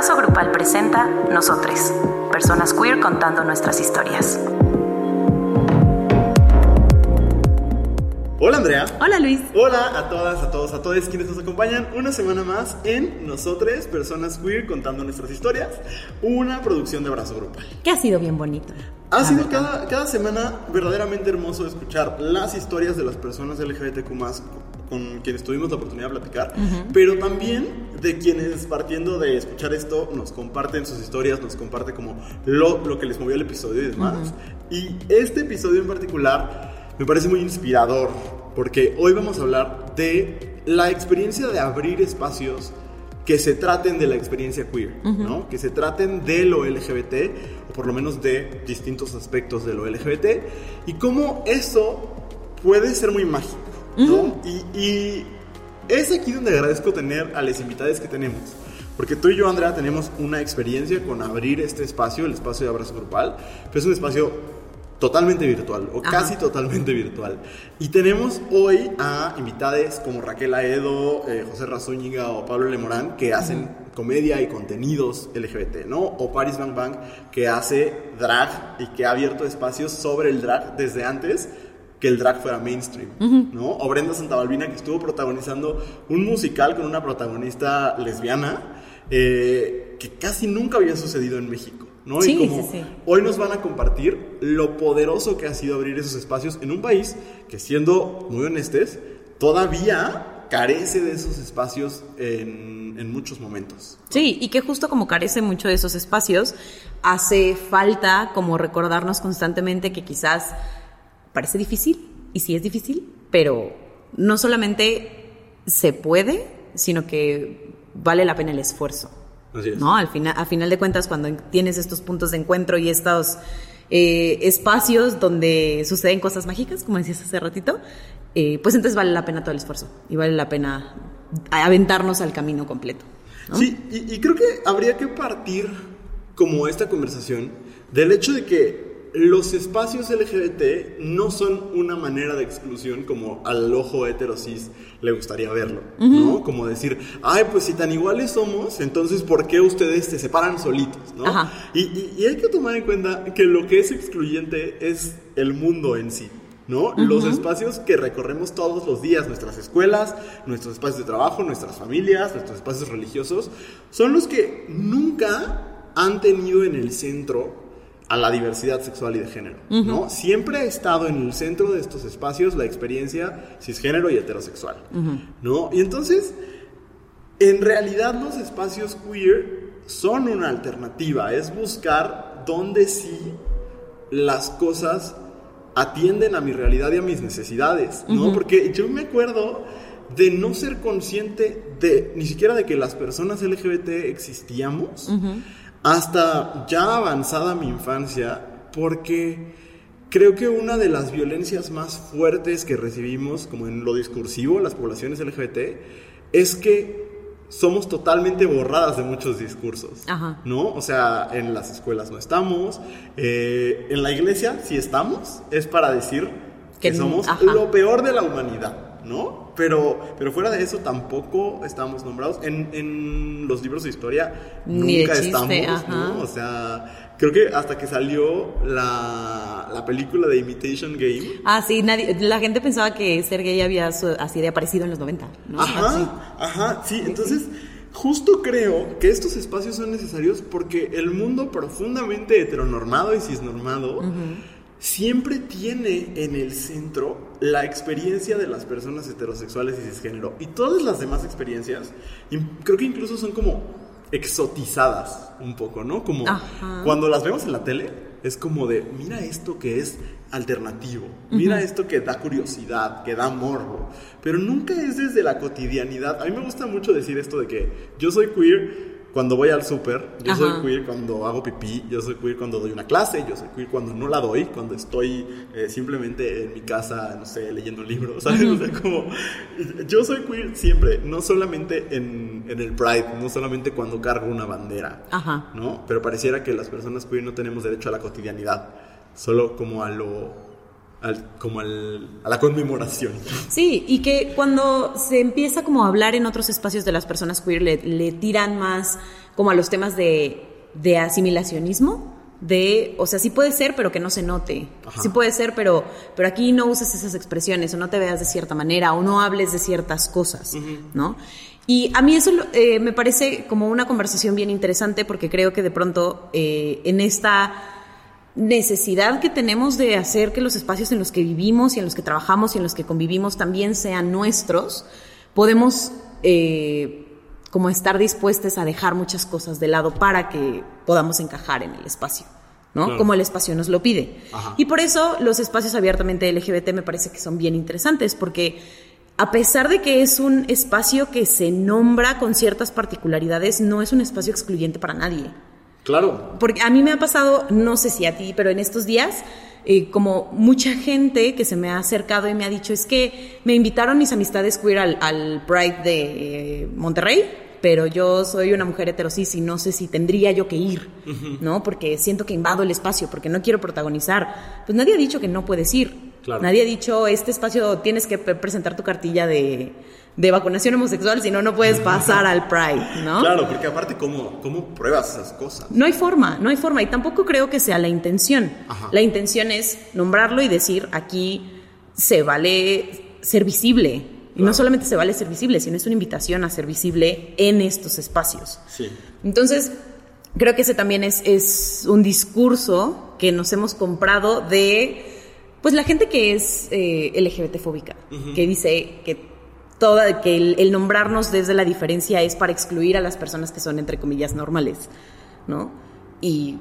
Abrazo Grupal presenta Nosotres, personas queer contando nuestras historias. Hola Andrea. Hola Luis. Hola a todas, a todos, a todos quienes nos acompañan una semana más en Nosotres, personas queer contando nuestras historias, una producción de Abrazo Grupal. Que ha sido bien bonito. Ha sido cada, cada semana verdaderamente hermoso escuchar las historias de las personas LGBTQ con quienes tuvimos la oportunidad de platicar, pero también de quienes partiendo de escuchar esto nos comparten sus historias, nos comparte como lo, lo que les movió el episodio y demás. Y este episodio en particular me parece muy inspirador, porque hoy vamos a hablar de la experiencia de abrir espacios que se traten de la experiencia queer, ¿no? Que se traten de lo LGBT, o por lo menos de distintos aspectos de lo LGBT, y cómo eso puede ser muy mágico, ¿no? y, y, es aquí donde agradezco tener a las invitadas que tenemos. Porque tú y yo, Andrea, tenemos una experiencia con abrir este espacio, el espacio de abrazo grupal, pero es un espacio totalmente virtual o casi totalmente virtual. Y tenemos hoy a invitades como Raquel Aedo, eh, José Razúñiga o Pablo Lemorán que hacen comedia y contenidos LGBT, ¿no? O Paris Bang Bang que hace drag y que ha abierto espacios sobre el drag desde antes que el drag fuera mainstream, ¿no? O Brenda Santabalbina que estuvo protagonizando un musical con una protagonista lesbiana eh, que casi nunca había sucedido en México. ¿no? Sí, y como sí, sí. hoy nos van a compartir lo poderoso que ha sido abrir esos espacios en un país que, siendo muy honestos, todavía carece de esos espacios en, en muchos momentos. Sí, y que justo como carece mucho de esos espacios, hace falta como recordarnos constantemente que quizás parece difícil, y sí es difícil, pero no solamente se puede, sino que vale la pena el esfuerzo. Así es. ¿no? Al final, a final de cuentas, cuando tienes estos puntos de encuentro y estos eh, espacios donde suceden cosas mágicas, como decías hace ratito, eh, pues entonces vale la pena todo el esfuerzo y vale la pena aventarnos al camino completo. ¿no? Sí, y, y creo que habría que partir como esta conversación del hecho de que los espacios LGBT no son una manera de exclusión como al ojo heterosis le gustaría verlo, ¿no? Como decir, ay, pues si tan iguales somos, entonces ¿por qué ustedes se separan solitos, ¿no? Ajá. Y, y- y hay que tomar en cuenta que lo que es excluyente es el mundo en sí. ¿no? Los espacios que recorremos todos los días, nuestras escuelas, nuestros espacios de trabajo, nuestras familias, nuestros espacios religiosos, son los que nunca han tenido en el centro a la diversidad sexual y de género, ¿no? Siempre ha estado en el centro de estos espacios la experiencia cisgénero y heterosexual, ¿no? Y entonces, en realidad los espacios queer son una alternativa, es buscar dónde sí las cosas atienden a mi realidad y a mis necesidades, ¿no? Porque yo me acuerdo de no ser consciente de ni siquiera de que las personas LGBT existíamos hasta ya avanzada mi infancia, porque creo que una de las violencias más fuertes que recibimos, como en lo discursivo, las poblaciones LGBT, es que somos totalmente borradas de muchos discursos, Ajá. ¿no? O sea, en las escuelas no estamos, eh, en la iglesia sí estamos, es para decir que, Que- somos ajá. lo peor de la humanidad, ¿no? Pero, pero fuera de eso tampoco estamos nombrados. En, en los libros de historia Ni de nunca chiste, estamos, ajá. ¿no? O sea, creo que hasta que salió la, la película de Imitation Game, Ah, sí, nadie, la gente pensaba que ser gay había así de aparecido en los 90, ¿no? Así. Ajá, ajá, sí, entonces justo creo que estos espacios son necesarios porque el mundo profundamente heteronormado y cisnormado siempre tiene en el centro la experiencia de las personas heterosexuales y cisgénero y todas las demás experiencias creo que incluso son como exotizadas un poco, ¿no? Como Ajá. cuando las vemos en la tele es como de, mira esto que es alternativo, mira esto que da curiosidad, que da morbo, pero nunca es desde la cotidianidad. A mí me gusta mucho decir esto de que yo soy queer cuando voy al súper, yo Ajá. soy queer cuando hago pipí, yo soy queer cuando doy una clase, yo soy queer cuando no la doy, cuando estoy eh, simplemente en mi casa, no sé, leyendo un libro, ¿sabes? O sea, como, yo soy queer siempre, no solamente en, en el Pride, no solamente cuando cargo una bandera, Ajá. ¿no? Pero pareciera que las personas queer no tenemos derecho a la cotidianidad, solo como a lo como al, a la conmemoración. Sí, y que cuando se empieza como a hablar en otros espacios de las personas queer, le, tiran más como a los temas de, de, asimilacionismo, de, o sea, sí puede ser, pero que no se note. Sí puede ser, pero, pero aquí no uses esas expresiones, o no te veas de cierta manera, o no hables de ciertas cosas, ¿no? Y a mí eso eh, me parece como una conversación bien interesante porque creo que de pronto eh, en esta necesidad que tenemos de hacer que los espacios en los que vivimos y en los que trabajamos y en los que convivimos también sean nuestros, podemos eh, como estar dispuestos a dejar muchas cosas de lado para que podamos encajar en el espacio. ¿no? Como el espacio nos lo pide. Y por eso los espacios abiertamente LGBT me parece que son bien interesantes, porque a pesar de que es un espacio que se nombra con ciertas particularidades, no es un espacio excluyente para nadie. Claro. Porque a mí me ha pasado, no sé si a ti, pero en estos días, eh, como mucha gente que se me ha acercado y me ha dicho, es que me invitaron mis amistades queer al, al Pride de eh, Monterrey, pero yo soy una mujer heterosis y no sé si tendría yo que ir, ¿no? Porque siento que invado el espacio, porque no quiero protagonizar. Pues nadie ha dicho que no puedes ir. Nadie ha dicho, este espacio tienes que presentar tu cartilla de de vacunación homosexual, si no, no puedes pasar al Pride, ¿no? Claro, porque aparte, ¿cómo, ¿cómo pruebas esas cosas? No hay forma, no hay forma, y tampoco creo que sea la intención. La intención es nombrarlo y decir, aquí se vale ser visible. Y no solamente se vale ser visible, sino es una invitación a ser visible en estos espacios. Sí. Entonces, creo que ese también es, es un discurso que nos hemos comprado de, pues, la gente que es eh, LGBT fóbica, que dice que toda, que el, nombrarnos desde la diferencia es para excluir a las personas que son, entre comillas, normales, ¿no? Y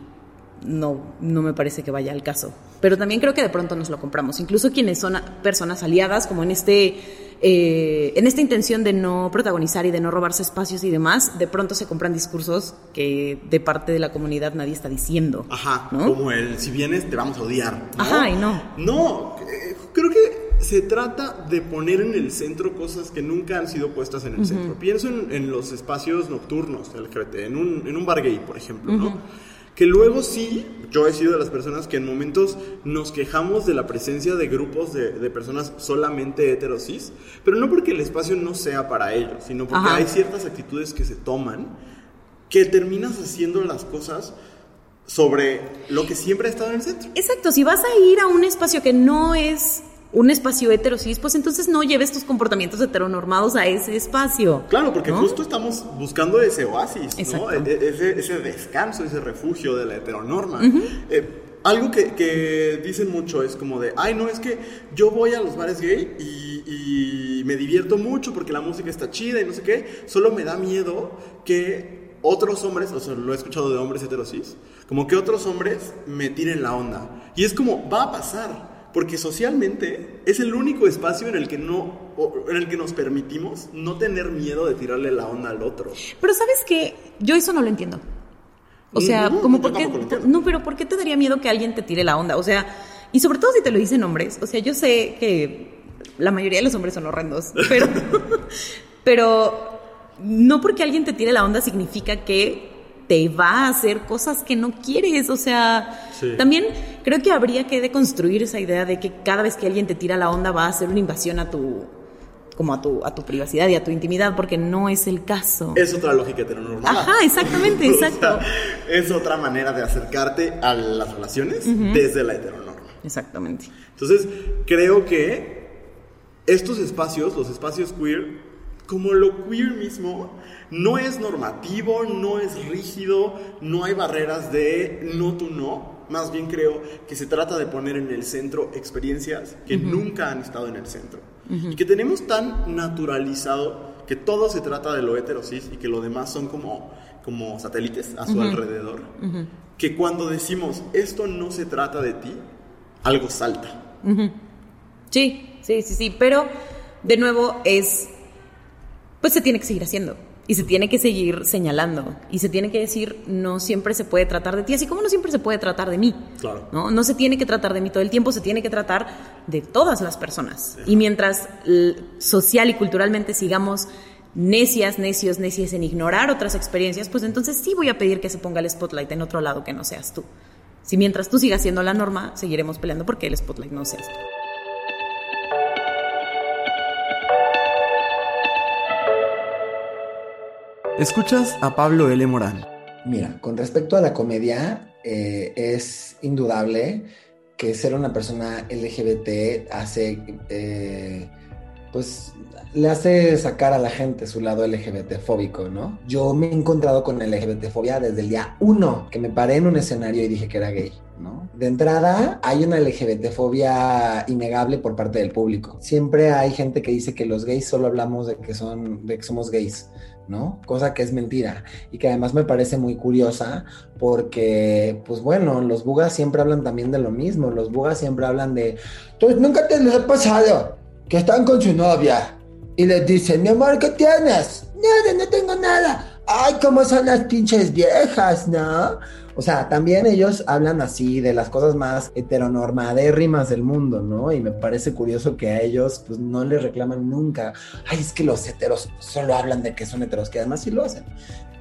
no, no me parece que vaya al caso. Pero también creo que de pronto nos lo compramos. Incluso quienes son personas aliadas, como en este, eh, en esta intención de no protagonizar y de no robarse espacios y demás, de pronto se compran discursos que de parte de la comunidad nadie está diciendo. Ajá, como el si vienes te vamos a odiar. Ajá, y no. No, eh, creo que se trata de poner en el centro cosas que nunca han sido puestas en el centro. Pienso en, los espacios nocturnos LGBT, en un, en un bar gay, por ejemplo, ¿no? Que luego sí, yo he sido de las personas que en momentos nos quejamos de la presencia de grupos de, personas solamente heterosis, pero no porque el espacio no sea para ellos, sino porque hay ciertas actitudes que se toman que terminas haciendo las cosas sobre lo que siempre ha estado en el centro. Exacto, si vas a ir a un espacio que no es un espacio heterosis, pues entonces no lleves tus comportamientos heteronormados a ese espacio. Claro, porque justo estamos buscando ese oasis, ¿no? E, e, ese, descanso, ese refugio de la heteronorma. Eh, algo que, dicen mucho es como de, ay, no, es que yo voy a los bares gay y, y me divierto mucho porque la música está chida y no sé qué, solo me da miedo que otros hombres, o sea, lo he escuchado de hombres heterosis, como que otros hombres me tiren la onda. Y es como, va a pasar porque socialmente es el único espacio en el que no en el que nos permitimos no tener miedo de tirarle la onda al otro. Pero sabes que yo eso no lo entiendo. O sea, como porque no, pero ¿por qué te daría miedo que alguien te tire la onda? O sea, y sobre todo si te lo dicen hombres. O sea, yo sé que la mayoría de los hombres son horrendos, pero pero no porque alguien te tire la onda significa que te va a hacer cosas que no quieres. O sea, también creo que habría que deconstruir esa idea de que cada vez que alguien te tira la onda va a hacer una invasión a tu como a tu, a tu privacidad y a tu intimidad, porque no es el caso. Es otra lógica heteronormal. Ajá, exactamente, exacto. es otra manera de acercarte a las relaciones desde la heteronorma. Exactamente. Entonces, creo que estos espacios, los espacios queer, como lo queer mismo, no es normativo, no es rígido, no hay barreras de no tú no. Más bien creo que se trata de poner en el centro experiencias que nunca han estado en el centro. Y que tenemos tan naturalizado que todo se trata de lo heterosis y que lo demás son como, como satélites a su alrededor. Que cuando decimos esto no se trata de ti, algo salta. Sí, sí, sí, sí. Pero de nuevo es. Pues se tiene que seguir haciendo y se tiene que seguir señalando y se tiene que decir no siempre se puede tratar de ti, así como no siempre se puede tratar de mí. Claro. ¿no? no se tiene que tratar de mí todo el tiempo, se tiene que tratar de todas las personas. Y mientras social y culturalmente sigamos necias, necios, necias en ignorar otras experiencias, pues entonces sí voy a pedir que se ponga el spotlight en otro lado que no seas tú. Si mientras tú sigas siendo la norma, seguiremos peleando porque el spotlight no sea esto. Escuchas a Pablo L. Morán. Mira, con respecto a la comedia, eh, es indudable que ser una persona LGBT hace, eh, pues, le hace sacar a la gente su lado LGBT fóbico, ¿no? Yo me he encontrado con LGBT fobia desde el día uno, que me paré en un escenario y dije que era gay, ¿no? De entrada, hay una LGBT fobia innegable por parte del público. Siempre hay gente que dice que los gays solo hablamos de que son, de que somos gays. ¿No? Cosa que es mentira y que además me parece muy curiosa porque, pues bueno, los bugas siempre hablan también de lo mismo, los bugas siempre hablan de, pues nunca te les ha pasado que están con su novia y les dicen, mi amor, ¿qué tienes? Nada, no tengo nada. Ay, cómo son las pinches viejas, ¿no? O sea, también ellos hablan así de las cosas más heteronormadérrimas del mundo, ¿no? Y me parece curioso que a ellos pues no les reclaman nunca, ay, es que los heteros solo hablan de que son heteros, que además sí lo hacen.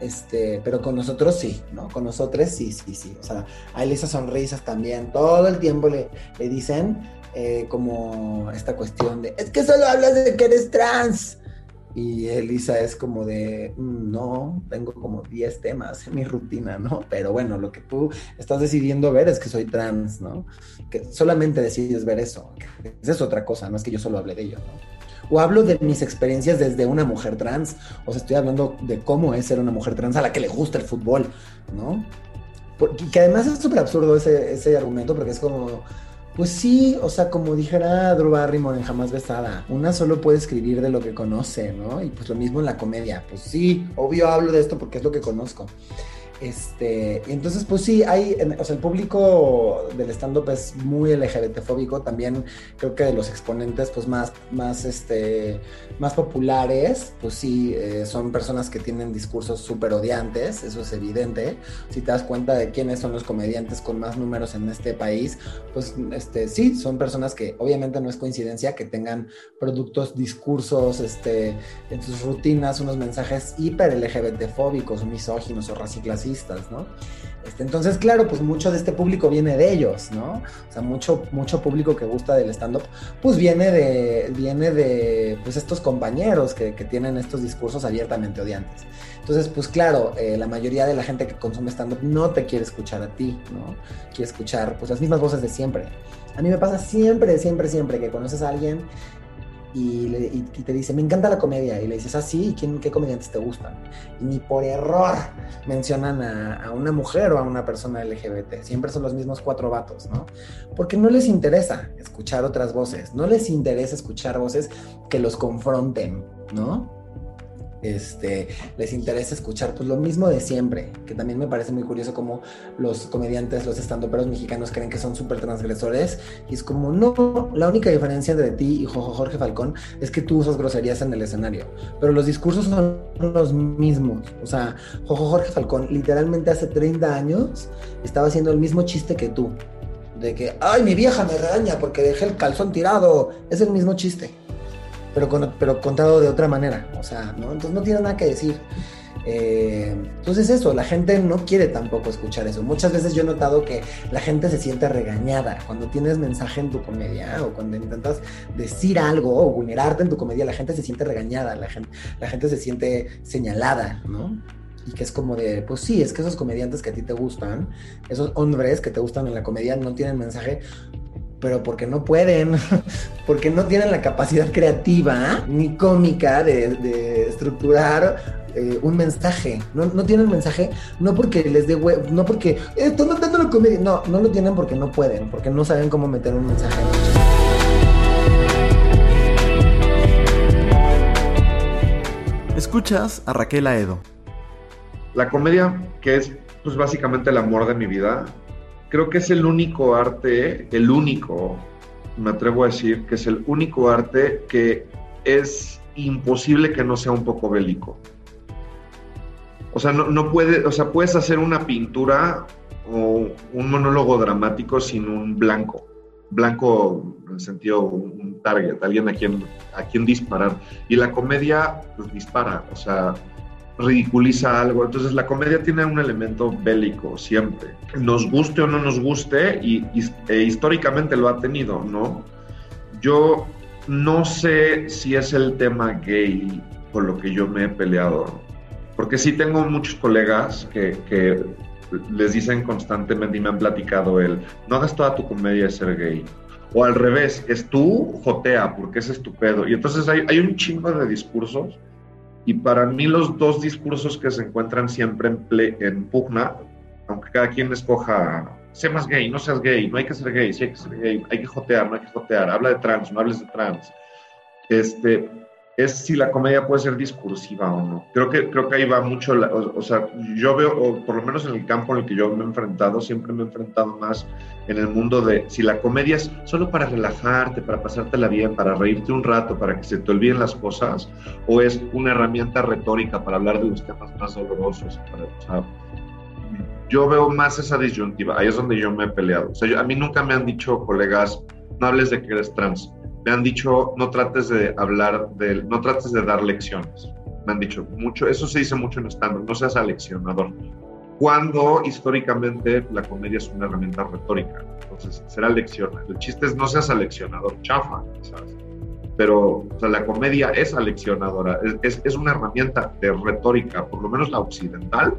Este, pero con nosotros sí, ¿no? Con nosotros sí, sí, sí. O sea, hay esas sonrisas también, todo el tiempo le, le dicen eh, como esta cuestión de, es que solo hablas de que eres trans. Y Elisa es como de, mm, no, tengo como 10 temas en mi rutina, ¿no? Pero bueno, lo que tú estás decidiendo ver es que soy trans, ¿no? Que solamente decides ver eso. Esa es otra cosa, no es que yo solo hable de ello, ¿no? O hablo de mis experiencias desde una mujer trans, o sea, estoy hablando de cómo es ser una mujer trans a la que le gusta el fútbol, ¿no? Porque, que además es súper absurdo ese, ese argumento, porque es como pues sí, o sea, como dijera Drew Barrymore en Jamás Besada, una solo puede escribir de lo que conoce, ¿no? Y pues lo mismo en la comedia, pues sí, obvio hablo de esto porque es lo que conozco. Este, entonces, pues sí, hay, o sea, el público del stand-up es muy LGBT-fóbico, también creo que de los exponentes, pues más, más, este, más populares, pues sí, eh, son personas que tienen discursos súper odiantes, eso es evidente. Si te das cuenta de quiénes son los comediantes con más números en este país, pues este, sí, son personas que obviamente no es coincidencia que tengan productos, discursos, este, en sus rutinas, unos mensajes hiper LGBT-fóbicos, misóginos o raciclasistas ¿no? Este, entonces, claro, pues mucho de este público viene de ellos, ¿no? O sea, mucho, mucho público que gusta del stand-up, pues viene de, viene de, pues estos compañeros que, tienen estos discursos abiertamente odiantes. Entonces, pues claro, eh, la mayoría de la gente que consume stand-up no te quiere escuchar a ti, ¿no? Quiere escuchar, pues, las mismas voces de siempre. A mí me pasa siempre, siempre, siempre que conoces a alguien y, te dice, me encanta la comedia, y le dices, ah, sí, ¿quién, ¿qué comediantes te gustan? Y ni por error mencionan a, una mujer o a una persona LGBT, siempre son los mismos cuatro vatos, ¿no? Porque no les interesa escuchar otras voces, no les interesa escuchar voces que los confronten, ¿no? Este, les interesa escuchar pues lo mismo de siempre, que también me parece muy curioso como los comediantes, los estandoperos mexicanos creen que son súper transgresores y es como no, la única diferencia entre ti y Jorge Falcón es que tú usas groserías en el escenario, pero los discursos son los mismos, o sea, Jorge Falcón literalmente hace 30 años estaba haciendo el mismo chiste que tú, de que, ay, mi vieja me regaña porque dejé el calzón tirado, es el mismo chiste pero, pero contado de otra manera, o sea, ¿no? Entonces no tiene nada que decir. Eh, entonces eso, la gente no quiere tampoco escuchar eso. Muchas veces yo he notado que la gente se siente regañada cuando tienes mensaje en tu comedia o cuando intentas decir algo o vulnerarte en tu comedia, la gente se siente regañada, la gente, la gente se siente señalada, ¿no? Y que es como de, pues sí, es que esos comediantes que a ti te gustan, esos hombres que te gustan en la comedia no tienen mensaje, pero porque no pueden, porque no tienen la capacidad creativa ni cómica de, estructurar eh, un mensaje. No, no, tienen mensaje, no porque les dé web, no porque eh, están dando la comedia. No, no lo tienen porque no pueden, porque no saben cómo meter un mensaje. Escuchas a Raquel Aedo. La comedia, que es pues básicamente el amor de mi vida, creo que es el único arte, el único, me atrevo a decir, que es el único arte que es imposible que no sea un poco bélico. O sea, no, puede, o sea, puedes hacer una pintura o un monólogo dramático sin un blanco. Blanco en el sentido un target, alguien a quien, a quien disparar. Y la comedia pues, dispara, o sea, ridiculiza algo. Entonces la comedia tiene un elemento bélico siempre. Nos guste o no nos guste, y, e históricamente lo ha tenido, ¿no? Yo no sé si es el tema gay con lo que yo me he peleado, porque sí tengo muchos colegas que, que les dicen constantemente y me han platicado el, no hagas toda tu comedia de ser gay. O al revés, es tú jotea porque es estupendo. Y entonces hay, hay un chingo de discursos y para mí los dos discursos que se encuentran siempre en, pugna, aunque cada quien escoja, sé más gay, no seas gay, no hay que ser gay, sí hay que ser gay, hay que jotear, no hay que jotear, habla de trans, no hables de trans. Este, es si la comedia puede ser discursiva o no. Creo que, creo que ahí va mucho, o, sea, yo veo, o por lo menos en el campo en el que yo me he enfrentado, siempre me he enfrentado más en el mundo de si la comedia es solo para relajarte, para pasártela bien, para reírte un rato, para que se te olviden las cosas, o es una herramienta retórica para hablar de los temas más dolorosos. o sea, yo veo más esa disyuntiva, ahí es donde yo me he peleado. O sea, a mí nunca me han dicho colegas, no hables de que eres trans me han dicho no trates de hablar de, no trates de dar lecciones. Me han dicho mucho, eso se dice mucho en stand no seas aleccionador. Cuando históricamente la comedia es una herramienta retórica, entonces será lección. El chiste es no seas aleccionador, chafa, ¿sabes? Pero o sea, la comedia es aleccionadora, es, es, una herramienta de retórica, por lo menos la occidental,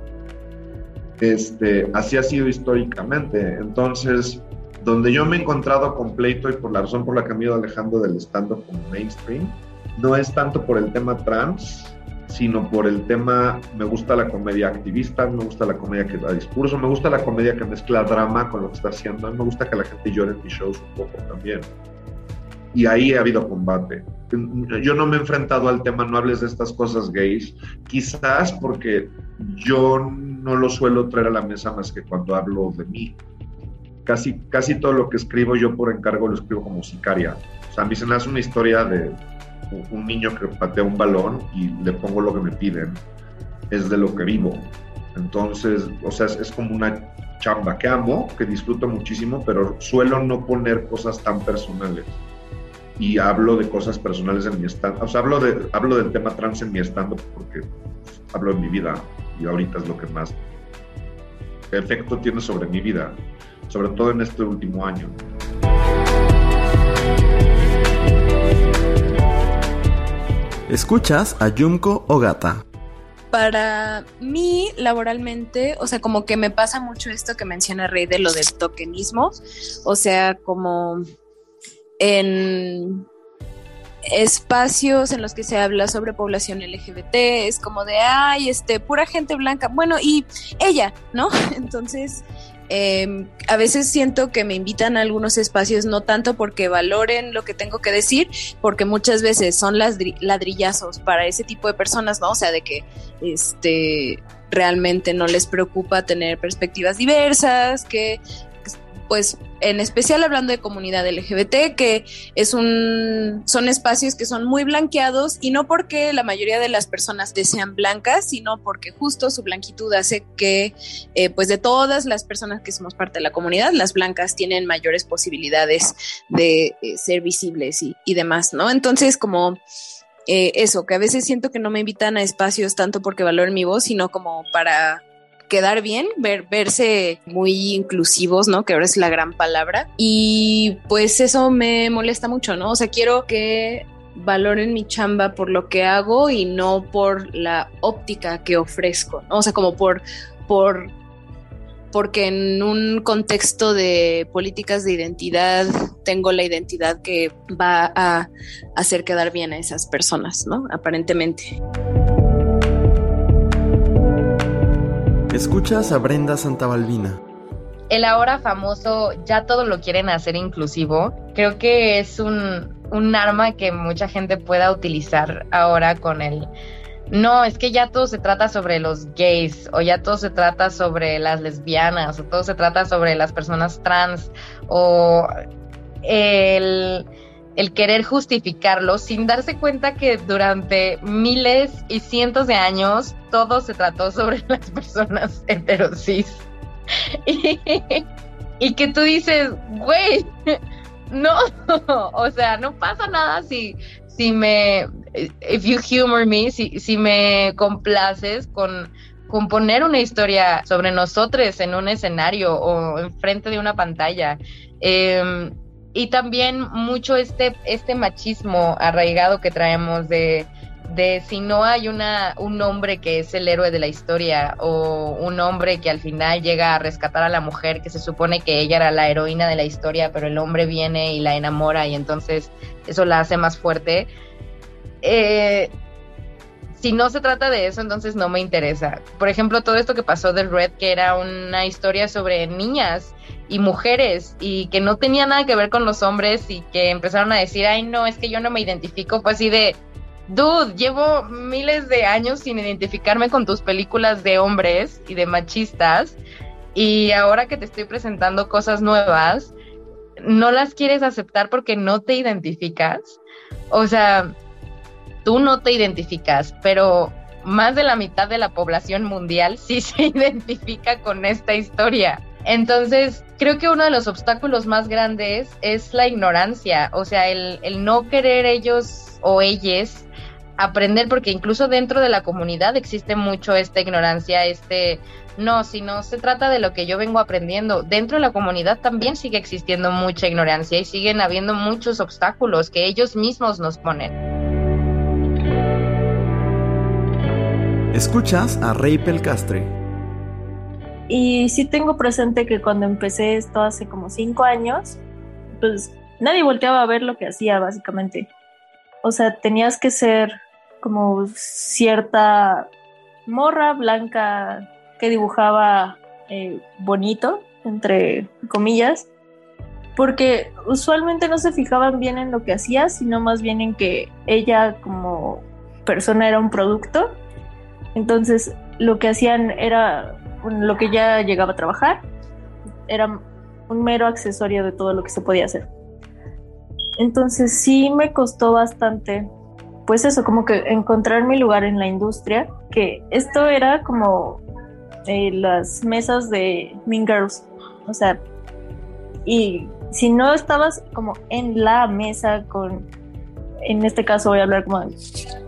este, así ha sido históricamente. Entonces, donde yo me he encontrado completo y por la razón por la que me he ido alejando del stand-up como mainstream, no es tanto por el tema trans, sino por el tema, me gusta la comedia activista, me gusta la comedia que da discurso, me gusta la comedia que mezcla drama con lo que está haciendo, me gusta que la gente llore en mis shows un poco también. Y ahí ha habido combate. Yo no me he enfrentado al tema, no hables de estas cosas gays, quizás porque yo no lo suelo traer a la mesa más que cuando hablo de mí casi, casi todo lo que escribo yo por encargo lo escribo como sicaria. O sea, a mí se me hace una historia de un niño que patea un balón y le pongo lo que me piden. Es de lo que vivo. Entonces, o sea, es, como una chamba que amo, que disfruto muchísimo, pero suelo no poner cosas tan personales. Y hablo de cosas personales en mi stand. O sea, hablo, de, hablo del tema trans en mi stand porque hablo de mi vida y ahorita es lo que más efecto tiene sobre mi vida sobre todo en este último año. Escuchas a Yumko Ogata. Para mí, laboralmente, o sea, como que me pasa mucho esto que menciona Rey de lo del tokenismo, o sea, como en espacios en los que se habla sobre población LGBT, es como de, ay, este, pura gente blanca, bueno, y ella, ¿no? Entonces, Em, a veces siento que me invitan a algunos espacios no tanto porque valoren lo que tengo que decir, porque muchas veces son ladrillazos para ese tipo de personas, ¿no? O sea, de que este realmente no les preocupa tener perspectivas diversas, que pues en especial hablando de comunidad LGBT, que es un, son espacios que son muy blanqueados y no porque la mayoría de las personas sean blancas, sino porque justo su blanquitud hace que, eh, pues de todas las personas que somos parte de la comunidad, las blancas tienen mayores posibilidades de eh, ser visibles y, y, demás, ¿no? Entonces, como eh, eso, que a veces siento que no me invitan a espacios tanto porque valoren mi voz, sino como para quedar bien, ver, verse muy inclusivos, ¿no? Que ahora es la gran palabra. Y pues eso me molesta mucho, ¿no? O sea, quiero que valoren mi chamba por lo que hago y no por la óptica que ofrezco, ¿no? O sea, como por, por, porque en un contexto de políticas de identidad tengo la identidad que va a hacer quedar bien a esas personas, ¿no? Aparentemente. Escuchas a Brenda Santabalbina. El ahora famoso ya todo lo quieren hacer inclusivo, creo que es un, un arma que mucha gente pueda utilizar ahora con el no, es que ya todo se trata sobre los gays, o ya todo se trata sobre las lesbianas, o todo se trata sobre las personas trans, o el el querer justificarlo sin darse cuenta que durante miles y cientos de años todo se trató sobre las personas heterosis. Y, y que tú dices, güey, no, o sea, no pasa nada si, si me if you humor me, si, si me complaces con, con poner una historia sobre nosotros en un escenario o enfrente de una pantalla. Em, y también mucho este, este machismo arraigado que traemos de, de si no hay una, un hombre que es el héroe de la historia o un hombre que al final llega a rescatar a la mujer que se supone que ella era la heroína de la historia, pero el hombre viene y la enamora y entonces eso la hace más fuerte. Eh, si no se trata de eso, entonces no me interesa. Por ejemplo, todo esto que pasó del Red, que era una historia sobre niñas y mujeres y que no tenía nada que ver con los hombres y que empezaron a decir, ay, no, es que yo no me identifico, pues así de, dude, llevo miles de años sin identificarme con tus películas de hombres y de machistas y ahora que te estoy presentando cosas nuevas, no las quieres aceptar porque no te identificas. O sea, tú no te identificas, pero más de la mitad de la población mundial sí se identifica con esta historia. Entonces, creo que uno de los obstáculos más grandes es la ignorancia, o sea, el, no querer ellos o ellas aprender, porque incluso dentro de la comunidad existe mucho esta ignorancia, este, no, si no se trata de lo que yo vengo aprendiendo, dentro de la comunidad también sigue existiendo mucha ignorancia y siguen habiendo muchos obstáculos que ellos mismos nos ponen. Escuchas a Rey Pelcastre. Y sí tengo presente que cuando empecé esto hace como cinco años, pues nadie volteaba a ver lo que hacía básicamente. O sea, tenías que ser como cierta morra blanca que dibujaba eh, bonito, entre comillas, porque usualmente no se fijaban bien en lo que hacía, sino más bien en que ella como persona era un producto. Entonces lo que hacían era lo que ya llegaba a trabajar era un mero accesorio de todo lo que se podía hacer. Entonces sí me costó bastante, pues eso, como que encontrar mi lugar en la industria, que esto era como eh, las mesas de Mean Girls, o sea, y si no estabas como en la mesa con, en este caso voy a hablar como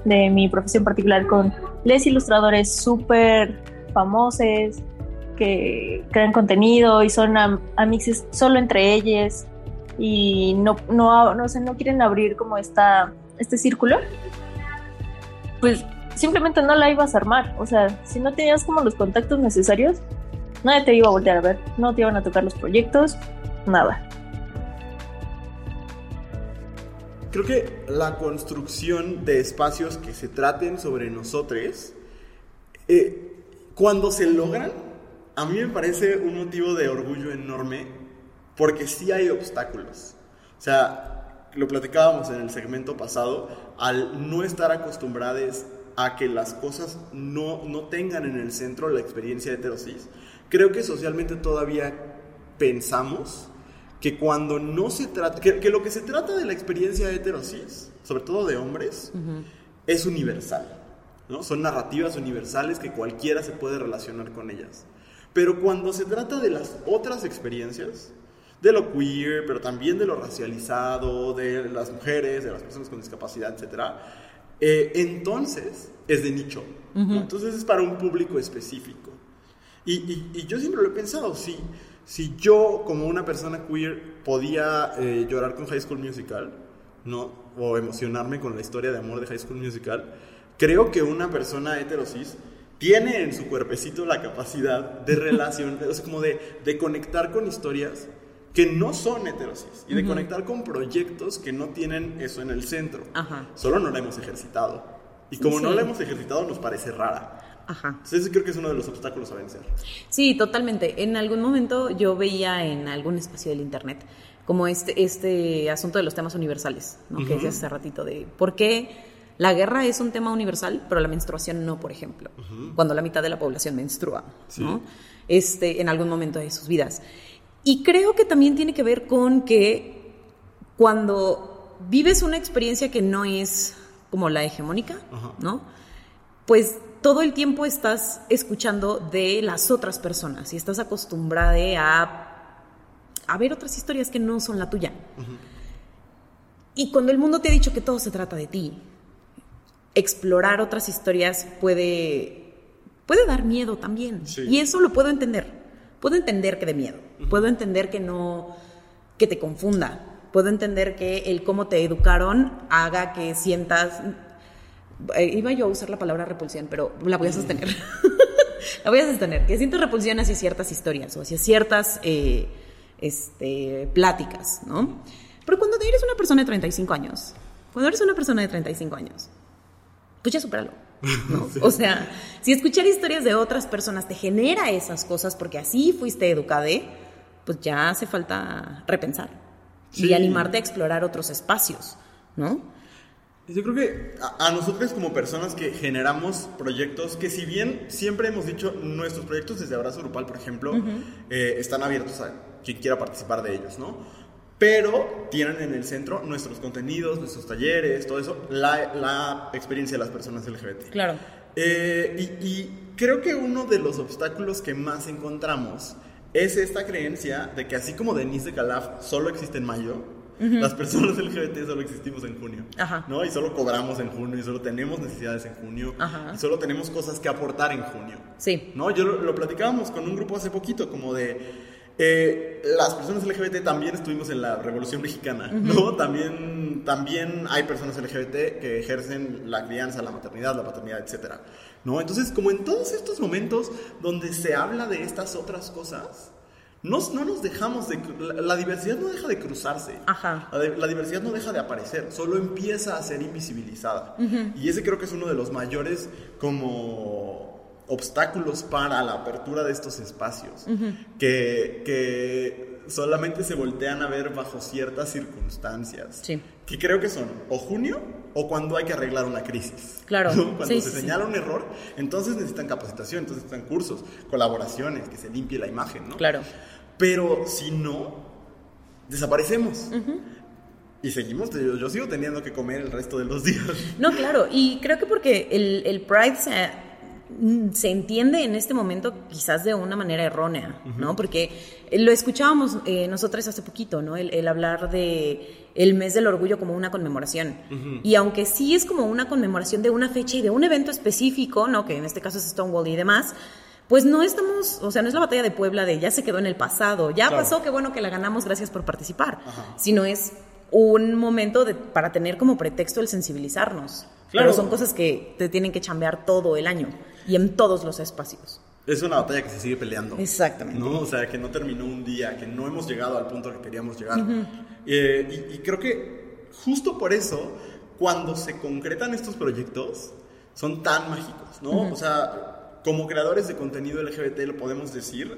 de mi profesión particular, con les ilustradores súper famosos que crean contenido y son amixes solo entre ellos y no, no, no, no quieren abrir como esta, este círculo, pues simplemente no la ibas a armar. O sea, si no tenías como los contactos necesarios, nadie te iba a voltear a ver, no te iban a tocar los proyectos, nada. Creo que la construcción de espacios que se traten sobre nosotros eh, cuando se logran, a mí me parece un motivo de orgullo enorme porque sí hay obstáculos. O sea, lo platicábamos en el segmento pasado, al no estar acostumbrados a que las cosas no, no tengan en el centro la experiencia heterosis, creo que socialmente todavía pensamos que cuando no se trata, que, lo que se trata de la experiencia heterosis, sobre todo de hombres, es universal. Son narrativas universales que cualquiera se puede relacionar con ellas. Pero cuando se trata de las otras experiencias, de lo queer, pero también de lo racializado, de las mujeres, de las personas con discapacidad, etc., eh, entonces es de nicho. Entonces es para un público específico. Y, yo siempre lo he pensado, si, si yo como una persona queer podía eh, llorar con High School Musical, ¿no? o emocionarme con la historia de amor de High School Musical, creo que una persona heterosis tiene en su cuerpecito la capacidad de relación, o como de, de, conectar con historias que no son heterosis y de conectar con proyectos que no tienen eso en el centro. Solo no la hemos ejercitado. Y como no la hemos ejercitado, nos parece rara. Ajá. Entonces creo que es uno de los obstáculos a vencer. Sí, totalmente. En algún momento yo veía en algún espacio del internet como este, este asunto de los temas universales, ¿no? que decía hace ratito, de por qué la guerra es un tema universal, pero la menstruación no, por ejemplo, cuando la mitad de la población menstrua, ¿no? Este, en algún momento de sus vidas. Y creo que también tiene que ver con que cuando vives una experiencia que no es como la hegemónica, ¿no? Pues todo el tiempo estás escuchando de las otras personas y estás acostumbrada a, a ver otras historias que no son la tuya. Y cuando el mundo te ha dicho que todo se trata de ti, explorar otras historias puede, puede dar miedo también. Sí. Y eso lo puedo entender. Puedo entender que de miedo. Puedo entender que no, que te confunda. Puedo entender que el cómo te educaron haga que sientas... eh, iba yo a usar la palabra repulsión, pero la voy a sostener. la voy a sostener. Que sientes repulsión hacia ciertas historias o hacia ciertas eh, este, pláticas, ¿no? Pero cuando eres una persona de 35 años, cuando eres una persona de 35 años, pues ya supéralo. ¿no? O sea, si escuchar historias de otras personas te genera esas cosas porque así fuiste educada, pues ya hace falta repensar Sí. y animarte a explorar otros espacios, ¿no? Yo creo que a, a nosotros como personas que generamos proyectos, que si bien siempre hemos dicho, nuestros proyectos desde Abrazo Grupal, por ejemplo, eh, están abiertos a quien quiera participar de ellos, ¿no? Pero tienen en el centro nuestros contenidos, nuestros talleres, todo eso, la, la experiencia de las personas LGBT. Claro. Eh, y, y creo que uno de los obstáculos que más encontramos es esta creencia de que así como Denise de Calaf solo existe en mayo, las personas LGBT solo existimos en junio. Ajá. ¿no? Y solo cobramos en junio, y solo tenemos necesidades en junio, Ajá. y solo tenemos cosas que aportar en junio. Sí. ¿no? Yo lo, lo platicábamos con un grupo hace poquito, como de... eh, las personas LGBT también estuvimos en la Revolución Mexicana, ¿no? También, también hay personas LGBT que ejercen la crianza, la maternidad, la paternidad, etc. ¿no? Entonces, como en todos estos momentos donde se habla de estas otras cosas, no, no nos dejamos de... La, la diversidad no deja de cruzarse. Ajá. La, de- la diversidad no deja de aparecer, solo empieza a ser invisibilizada. Y ese creo que es uno de los mayores como obstáculos para la apertura de estos espacios, que, que solamente se voltean a ver bajo ciertas circunstancias, Sí. que creo que son o junio o cuando hay que arreglar una crisis. Claro. ¿no? Cuando Sí, se sí, señala un error, entonces necesitan capacitación, entonces necesitan cursos, colaboraciones, que se limpie la imagen, ¿no? Claro. Pero si no, desaparecemos. Y seguimos, yo, yo sigo teniendo que comer el resto de los días. No, claro, y creo que porque el, el Pride se, se entiende en este momento quizás de una manera errónea, ¿no? Porque lo escuchábamos eh, nosotros hace poquito, ¿no? El, el hablar de el mes del orgullo como una conmemoración. Y aunque sí es como una conmemoración de una fecha y de un evento específico, ¿no? Que en este caso es Stonewall y demás, pues no estamos, o sea, no es la batalla de Puebla de ya se quedó en el pasado, ya Claro. pasó, qué bueno que la ganamos, gracias por participar, sino es un momento de, para tener como pretexto el sensibilizarnos. Claro. Pero son cosas que te tienen que chambear todo el año y en todos los espacios. Es una batalla que se sigue peleando. Exactamente. ¿no? O sea, que no terminó un día, que no hemos llegado al punto que queríamos llegar. Eh, y, y creo que justo por eso, cuando se concretan estos proyectos, son tan mágicos, ¿no? O sea, como creadores de contenido LGBT lo podemos decir,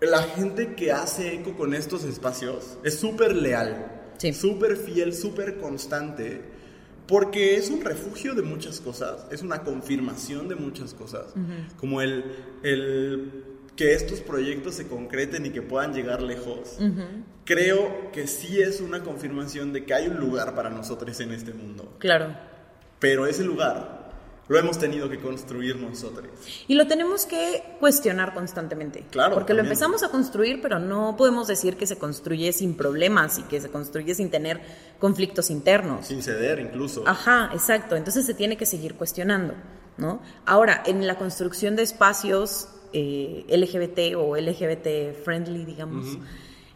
la gente que hace eco con estos espacios es súper leal, Sí. súper fiel, súper constante, porque es un refugio de muchas cosas, es una confirmación de muchas cosas, como el, el que estos proyectos se concreten y que puedan llegar lejos. Creo que sí es una confirmación de que hay un lugar para nosotros en este mundo, Claro. pero ese lugar lo hemos tenido que construir nosotros. Y lo tenemos que cuestionar constantemente. Claro, Porque lo empezamos a construir, pero no podemos decir que se construye sin problemas y que se construye sin tener conflictos internos. Sin ceder incluso. Ajá, exacto. Entonces se tiene que seguir cuestionando, ¿no? Ahora, en la construcción de espacios eh, LGBT o LGBT friendly, digamos,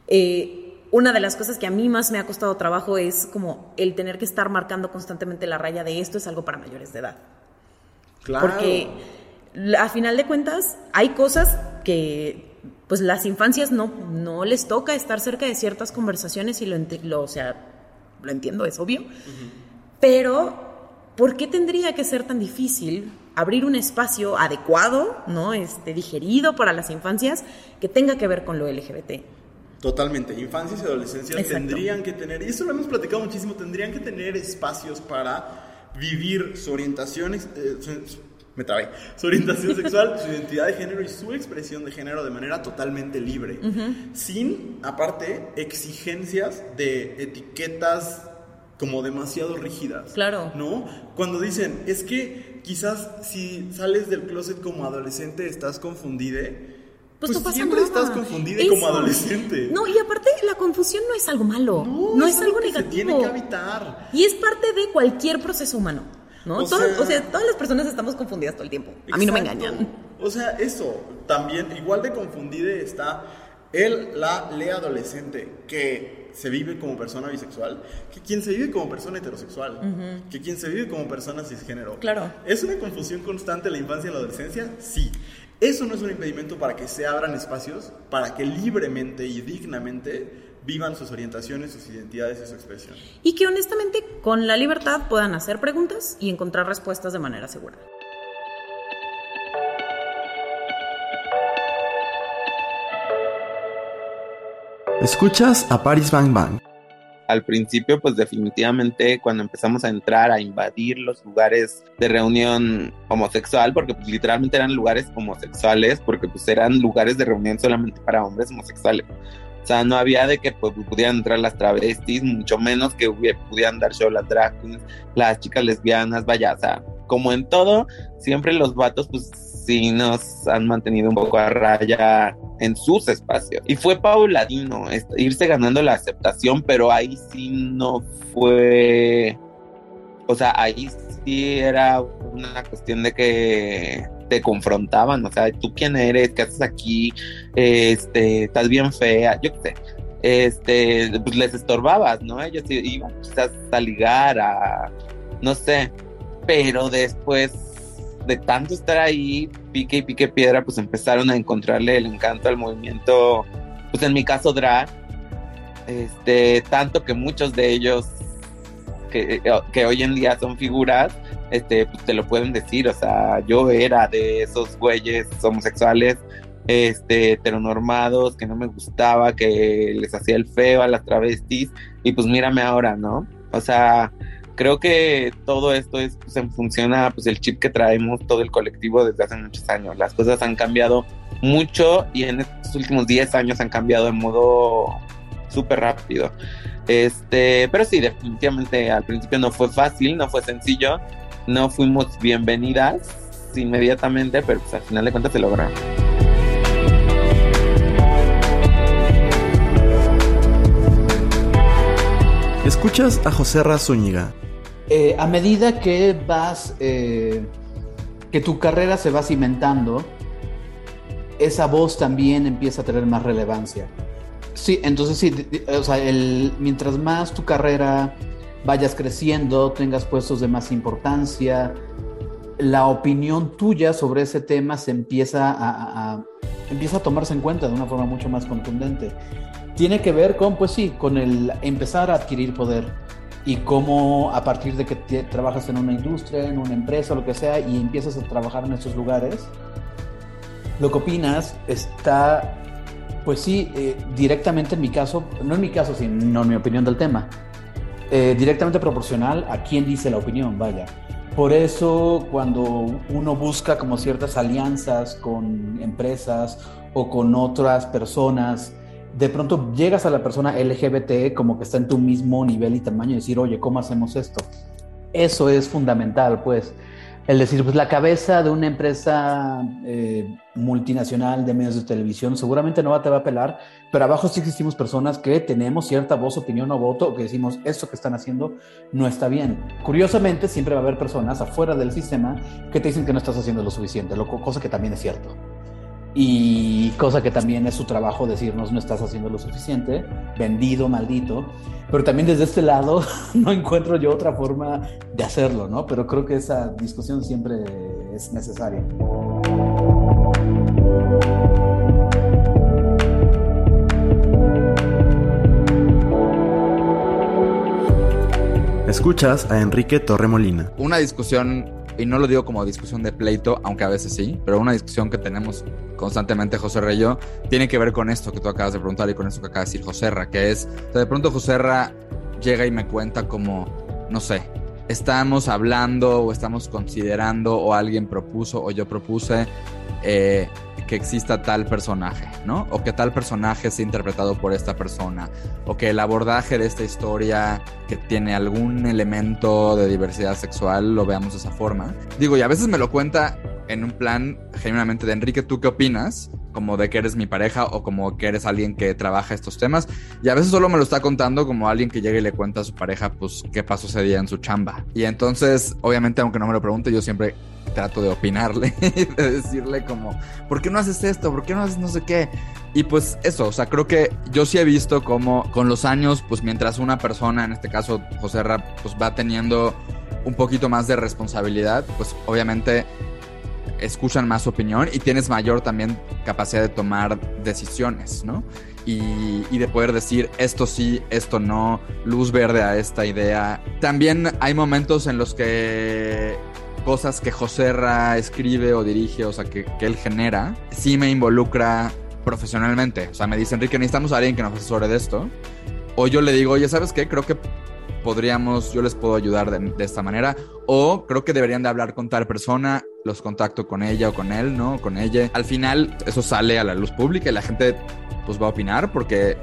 eh, una de las cosas que a mí más me ha costado trabajo es como el tener que estar marcando constantemente la raya de esto es algo para mayores de edad. Claro. Porque a final de cuentas hay cosas que pues las infancias no, no les toca estar cerca de ciertas conversaciones y lo, lo o sea, lo entiendo, es obvio. Pero, ¿por qué tendría que ser tan difícil abrir un espacio adecuado, ¿no? Este, digerido para las infancias que tenga que ver con lo LGBT? Totalmente. Infancias y adolescencias Exacto. tendrían que tener, y eso lo hemos platicado muchísimo, tendrían que tener espacios para vivir su orientación, eh, su- me trabé, su orientación sexual, su identidad de género y su expresión de género de manera totalmente libre, sin, aparte, exigencias de etiquetas como demasiado rígidas. Claro. ¿No? Cuando dicen, es que quizás si sales del closet como adolescente estás confundida. Pues, no pasa siempre nada. estás confundida Eso. como adolescente. No, y aparte la confusión no es algo malo, no, es, algo que negativo. Se tiene que habitar. Y es parte de cualquier proceso humano, ¿no? O Todas- sea- o sea, todas las personas estamos confundidas todo el tiempo. A mí no me Exacto. engañan. O sea, eso, también, igual de confundida está él, la le adolescente, que se vive como persona bisexual, que quien se vive como persona heterosexual, que quien se vive como persona cisgénero. Claro. ¿Es una confusión constante la infancia y la adolescencia? Sí. Eso no es un impedimento para que se abran espacios, para que libremente y dignamente vivan sus orientaciones, sus identidades y su expresión. Y que honestamente con la libertad puedan hacer preguntas y encontrar respuestas de manera segura. Escuchas a Paris Bang Bang. Al principio, pues definitivamente cuando empezamos a entrar a invadir los lugares de reunión homosexual, porque pues, literalmente eran lugares homosexuales, porque pues eran lugares de reunión solamente para hombres homosexuales. O sea, no había de que pues, pudieran entrar las travestis, mucho menos que pudieran dar show las drag queens, las chicas lesbianas, vaya, o sea, como en todo, siempre los vatos pues sí nos han mantenido un poco a raya en sus espacios. Y fue paulatino, est- irse ganando la aceptación, pero ahí sí no fue, o sea, ahí sí era una cuestión de que te confrontaban, o sea, tú quién eres, qué haces aquí, este, estás bien fea, yo qué sé. Este, pues les estorbabas, ¿no? Ellos iban quizás a ligar, a, no sé, pero después de tanto estar ahí, pique y pique piedra, pues empezaron a encontrarle el encanto al movimiento, pues en mi caso drag, este, tanto que muchos de ellos que, que hoy en día son figuras, este, pues te lo pueden decir, o sea, yo era de esos güeyes homosexuales, este, heteronormados, que no me gustaba, que les hacía el feo a las travestis, y pues mírame ahora, ¿no? O sea, creo que todo esto es pues, en función a pues, el chip que traemos todo el colectivo desde hace muchos años. Las cosas han cambiado mucho y en estos últimos 10 años han cambiado de modo súper rápido. Este, pero sí, definitivamente al principio no fue fácil, no fue sencillo, no fuimos bienvenidas inmediatamente, pero pues al final de cuentas se logró. Escuchas a José Zúñiga. Eh, a medida que vas, eh, que tu carrera se va cimentando, esa voz también empieza a tener más relevancia. Sí, entonces sí, o sea, mientras más tu carrera vayas creciendo, tengas puestos de más importancia, la opinión tuya sobre ese tema se empieza a, a- a- empieza a tomarse en cuenta de una forma mucho más contundente. Tiene que ver con, pues sí, con el empezar a adquirir poder y cómo a partir de que te- trabajas en una industria, en una empresa, lo que sea, y empiezas a trabajar en estos lugares, lo que opinas está, pues sí, eh, directamente en mi caso, no en mi caso, sino en mi opinión del tema, eh, directamente proporcional a quién dice la opinión, vaya. Por eso cuando uno busca como ciertas alianzas con empresas o con otras personas, de pronto llegas a la persona LGBT como que está en tu mismo nivel y tamaño y decir, oye, ¿cómo hacemos esto? Eso es fundamental, pues. El decir, pues la cabeza de una empresa eh, multinacional de medios de televisión seguramente no te va a pelar, pero abajo sí existimos personas que tenemos cierta voz, opinión o voto, que decimos, esto que están haciendo no está bien. Curiosamente, siempre va a haber personas afuera del sistema que te dicen que no estás haciendo lo suficiente, lo, cosa que también es cierto. Y cosa que también es su trabajo decirnos no estás haciendo lo suficiente, vendido, maldito. Pero también desde este lado no encuentro yo otra forma de hacerlo, ¿no? Pero creo que esa discusión siempre es necesaria. Escuchas a Enrique Torremolina. Una discusión, y no lo digo como discusión de pleito, aunque a veces sí, pero una discusión que tenemos constantemente José yo, tiene que ver con esto que tú acabas de preguntar y con esto que acaba de decir José Ra, que es, o sea, de pronto José Ra llega y me cuenta como, no sé, estamos hablando o estamos considerando o alguien propuso o yo propuse eh, que exista tal personaje, ¿no? O que tal personaje sea interpretado por esta persona, o que el abordaje de esta historia que tiene algún elemento de diversidad sexual lo veamos de esa forma. Digo, y a veces me lo cuenta en un plan genuinamente de Enrique, ¿tú qué opinas? Como de que eres mi pareja o como que eres alguien que trabaja estos temas. Y a veces solo me lo está contando como alguien que llega y le cuenta a su pareja, pues, qué pasó ese día en su chamba. Y entonces, obviamente, aunque no me lo pregunte, yo siempre trato de opinarle, de decirle como, ¿por qué no haces esto? ¿Por qué no haces no sé qué? Y pues eso, o sea, creo que yo sí he visto como con los años, pues mientras una persona, en este caso José Rap, pues va teniendo un poquito más de responsabilidad, pues obviamente escuchan más opinión y tienes mayor también capacidad de tomar decisiones, ¿no? Y, de poder decir esto sí, esto no, luz verde a esta idea. También hay momentos en los que cosas que Joserra escribe o dirige, o sea, que, que él genera, sí me involucra profesionalmente. O sea, me dice, Enrique, necesitamos a alguien que nos asesore de esto. O yo le digo, oye, ¿sabes qué? Creo que podríamos, yo les puedo ayudar de, de, esta manera. O creo que deberían de hablar con tal persona, los contacto con ella o con él, ¿no? Con ella. Al final, eso sale a la luz pública y la gente pues va a opinar porque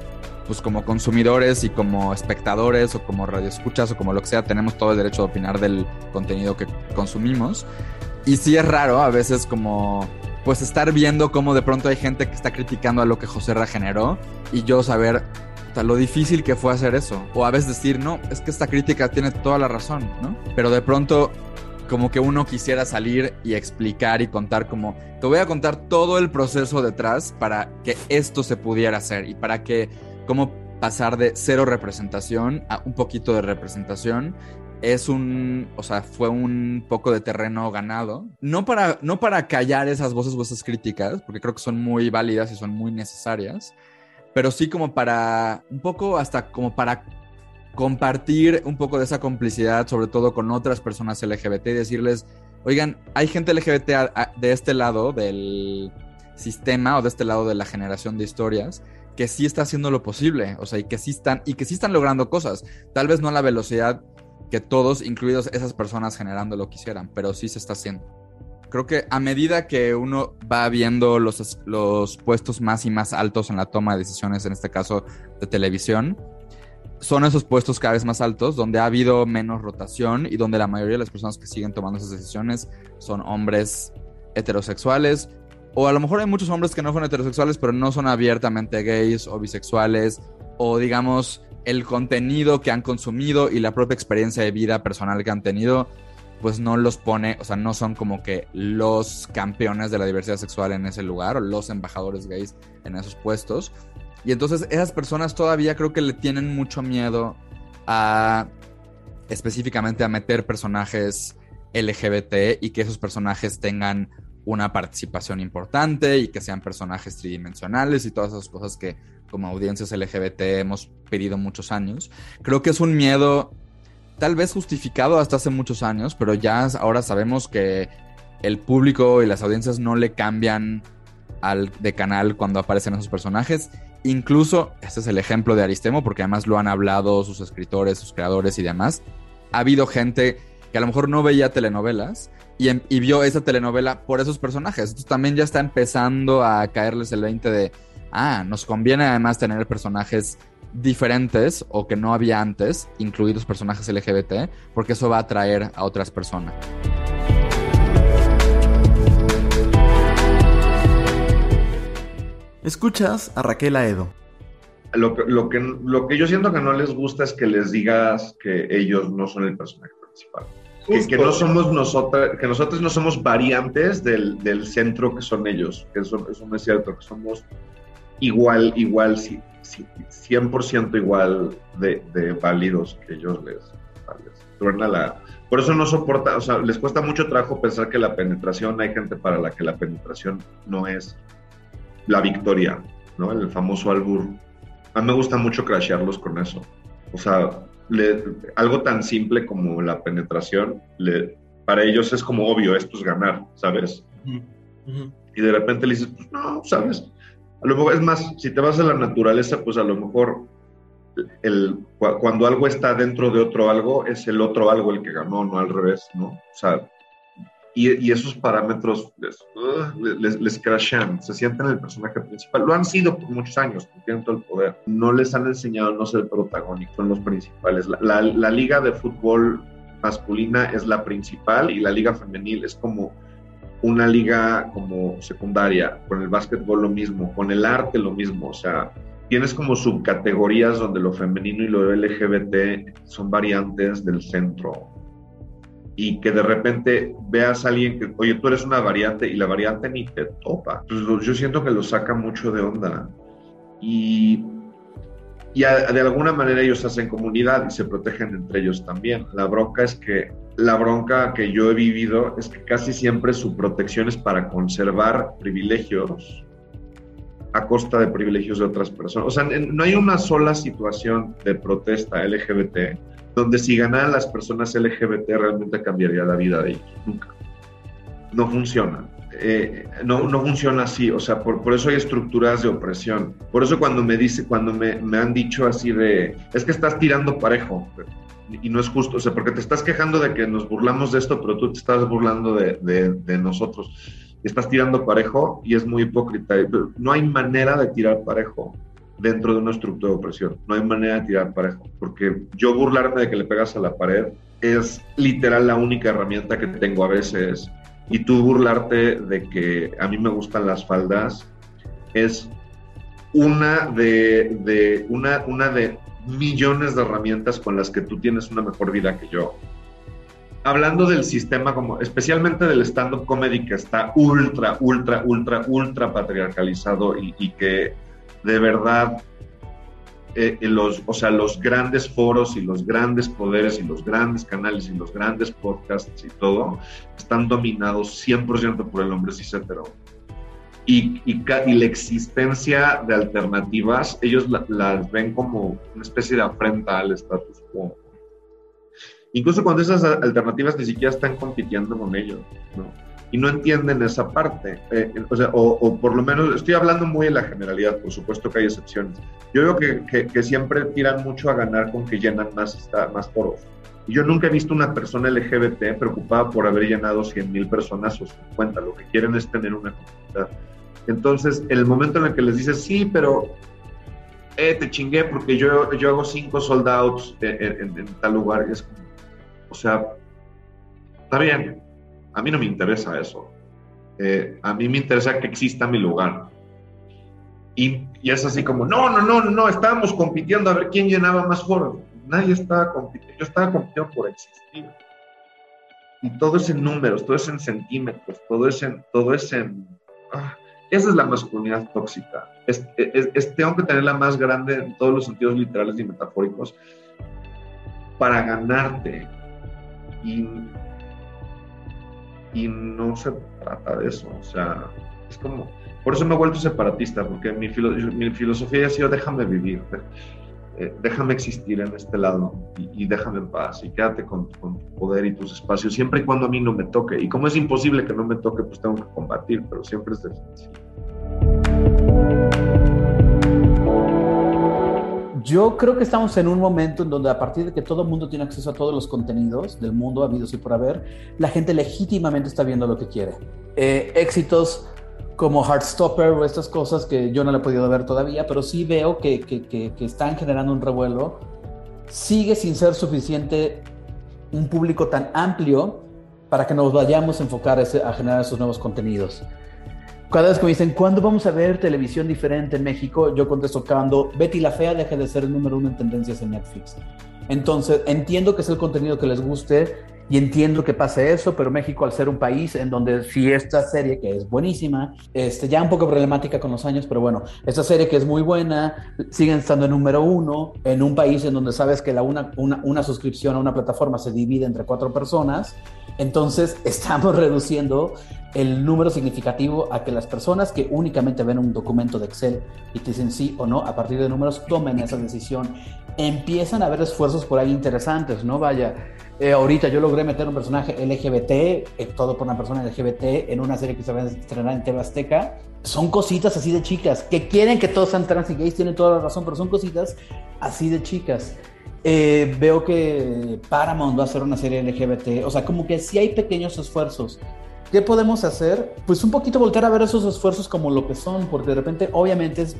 pues como consumidores y como espectadores o como radioescuchas o como lo que sea, tenemos todo el derecho de opinar del contenido que consumimos. Y sí es raro a veces como pues estar viendo cómo de pronto hay gente que está criticando a lo que José Ra generó y yo saber lo difícil que fue hacer eso. O a veces decir, no, es que esta crítica tiene toda la razón, ¿no? Pero de pronto como que uno quisiera salir y explicar y contar como, te voy a contar todo el proceso detrás para que esto se pudiera hacer y para que, cómo pasar de cero representación a un poquito de representación. Es un, o sea, fue un poco de terreno ganado. No para, no para callar esas voces o esas críticas, porque creo que son muy válidas y son muy necesarias, pero sí como para, un poco hasta como para compartir un poco de esa complicidad, sobre todo con otras personas LGBT y decirles, oigan, hay gente LGBT a, a, de este lado del sistema o de este lado de la generación de historias que sí está haciendo lo posible, o sea, y que sí están y que sí están logrando cosas, tal vez no a la velocidad que todos, incluidos esas personas generando lo quisieran, pero sí se está haciendo. Creo que a medida que uno va viendo los, los puestos más y más altos en la toma de decisiones, en este caso de televisión, son esos puestos cada vez más altos donde ha habido menos rotación y donde la mayoría de las personas que siguen tomando esas decisiones son hombres heterosexuales o a lo mejor hay muchos hombres que no son heterosexuales pero no son abiertamente gays o bisexuales o digamos el contenido que han consumido y la propia experiencia de vida personal que han tenido pues no los pone, o sea, no son como que los campeones de la diversidad sexual en ese lugar o los embajadores gays en esos puestos. Y entonces esas personas todavía creo que le tienen mucho miedo a específicamente a meter personajes LGBT y que esos personajes tengan una participación importante y que sean personajes tridimensionales y todas esas cosas que como audiencias LGBT hemos pedido muchos años. Creo que es un miedo tal vez justificado hasta hace muchos años, pero ya ahora sabemos que el público y las audiencias no le cambian al de canal cuando aparecen esos personajes. Incluso, este es el ejemplo de Aristemo, porque además lo han hablado sus escritores, sus creadores y demás. Ha habido gente que a lo mejor no veía telenovelas y, y vio esa telenovela por esos personajes. Entonces también ya está empezando a caerles el 20 de, ah, nos conviene además tener personajes diferentes o que no había antes, incluidos personajes LGBT, porque eso va a atraer a otras personas. Escuchas a Raquel Aedo. Lo que, lo, que, lo que yo siento que no les gusta es que les digas que ellos no son el personaje principal. Que, que, no somos nosotros, que nosotros no somos variantes del, del centro que son ellos, que eso, eso, no es cierto, que somos igual, igual, sí, sí, 100% igual de, de, válidos que ellos les, les la... Por eso no soporta, o sea, les cuesta mucho trabajo pensar que la penetración, hay gente para la que la penetración no es la victoria, ¿no? El famoso albur. A mí me gusta mucho crashearlos con eso. O sea, le, algo tan simple como la penetración, le, para ellos es como obvio, esto es ganar, ¿sabes? Uh -huh. Uh -huh. Y de repente le dices, pues no, ¿sabes? A lo mejor, es más, si te vas a la naturaleza, pues a lo mejor el, cuando algo está dentro de otro algo, es el otro algo el que ganó, no al revés, ¿no? O sea, y, esos parámetros les, uh, les, crashan, se sienten el personaje principal. Lo han sido por muchos años, tienen todo el poder. No les han enseñado no ser protagónicos, son los principales. La, la, la liga de fútbol masculina es la principal y la liga femenil es como una liga como secundaria, con el básquetbol lo mismo, con el arte lo mismo, o sea, tienes como subcategorías donde lo femenino y lo LGBT son variantes del centro. Y que de repente veas a alguien que, oye, tú eres una variante y la variante ni te topa. Pues yo siento que lo saca mucho de onda. Y, y de alguna manera ellos hacen comunidad y se protegen entre ellos también. La bronca es que, la bronca que yo he vivido es que casi siempre su protección es para conservar privilegios a costa de privilegios de otras personas. O sea, no hay una sola situación de protesta LGBT donde si ganaran las personas LGBT realmente cambiaría la vida de ellos. Nunca. No funciona. Eh, no, no funciona así, o sea, por, por, eso hay estructuras de opresión. Por eso cuando me dice, cuando me, me han dicho así de, es que estás tirando parejo, y no es justo, o sea, porque te estás quejando de que nos burlamos de esto, pero tú te estás burlando de, de, de nosotros estás tirando parejo y es muy hipócrita. No hay manera de tirar parejo dentro de una estructura de opresión. No hay manera de tirar parejo, porque yo burlarme de que le pegas a la pared es literal la única herramienta que tengo a veces. Y tú burlarte de que a mí me gustan las faldas es una de, de una, una de millones de herramientas con las que tú tienes una mejor vida que yo hablando del sistema, como especialmente del stand-up comedy que está ultra, ultra, ultra, ultra patriarcalizado y, que de verdad eh, los, o sea, los grandes foros y los grandes poderes y los grandes canales y los grandes podcasts y todo están dominados 100% por el hombre cis hetero. Y, y, y, la existencia de alternativas, ellos las ven como una especie de afrenta al status quo incluso cuando esas alternativas ni siquiera están compitiendo con ellos, ¿no? Y no entienden esa parte, eh, o, sea, o, por lo menos estoy hablando muy en la generalidad, por supuesto que hay excepciones. Yo veo que, que, siempre tiran mucho a ganar con que llenan más, más foros. Yo nunca he visto una persona LGBT preocupada por haber llenado 100 mil personas o 50, lo que quieren es tener una comunidad. Entonces, el momento en el que les dices, sí, pero eh, te chingué porque yo, yo hago cinco soldados en, en, tal lugar, es o sea, está bien, a mí no me interesa eso. Eh, a mí me interesa que exista mi lugar. Y, es así como, no, no, no, no, estábamos compitiendo a ver quién llenaba más foros. Nadie estaba compitiendo, yo estaba compitiendo por existir. Y todo es en números, todo es en centímetros, todo es en, todo es ah, esa es la masculinidad tóxica. Es, tengo que tener la más grande en todos los sentidos literales y metafóricos para ganarte, y, no se trata de eso, o sea, es como, por eso me he vuelto separatista, porque mi, mi filosofía ha sido déjame vivir, eh, déjame existir en este lado y, déjame en paz y quédate con, con, tu poder y tus espacios, siempre y cuando a mí no me toque. Y como es imposible que no me toque, pues tengo que combatir, pero siempre es difícil. Yo creo que estamos en un momento en donde a partir de que todo el mundo tiene acceso a todos los contenidos del mundo habidos y por haber, la gente legítimamente está viendo lo que quiere. Eh, éxitos como Heartstopper o estas cosas que yo no le he podido ver todavía, pero sí veo que, que, que, que están generando un revuelo. Sigue sin ser suficiente un público tan amplio para que nos vayamos a enfocar a generar esos nuevos contenidos. Cada vez que me dicen, ¿cuándo vamos a ver televisión diferente en México? Yo contesto, cuando Betty la Fea deje de ser el número uno en tendencias en Netflix. Entonces, entiendo que es el contenido que les guste y entiendo que pase eso, pero México al ser un país en donde si esta serie, que es buenísima, este, ya un poco problemática con los años, pero bueno, esta serie que es muy buena, siguen estando en número uno, en un país en donde sabes que la una, una, una suscripción a una plataforma se divide entre cuatro personas, entonces estamos reduciendo el número significativo a que las personas que únicamente ven un documento de Excel y te dicen sí o no, a partir de números, tomen esa decisión. Empiezan a haber esfuerzos por ahí interesantes, ¿no? Vaya, eh, ahorita yo logré meter un personaje LGBT, eh, todo por una persona LGBT, en una serie que se va a estrenar en TV Azteca. Son cositas así de chicas, que quieren que todos sean trans y gays, tienen toda la razón, pero son cositas así de chicas. Eh, veo que Paramount va a hacer una serie LGBT, o sea, como que sí hay pequeños esfuerzos. ¿Qué podemos hacer? Pues un poquito volver a ver esos esfuerzos como lo que son, porque de repente, obviamente, es,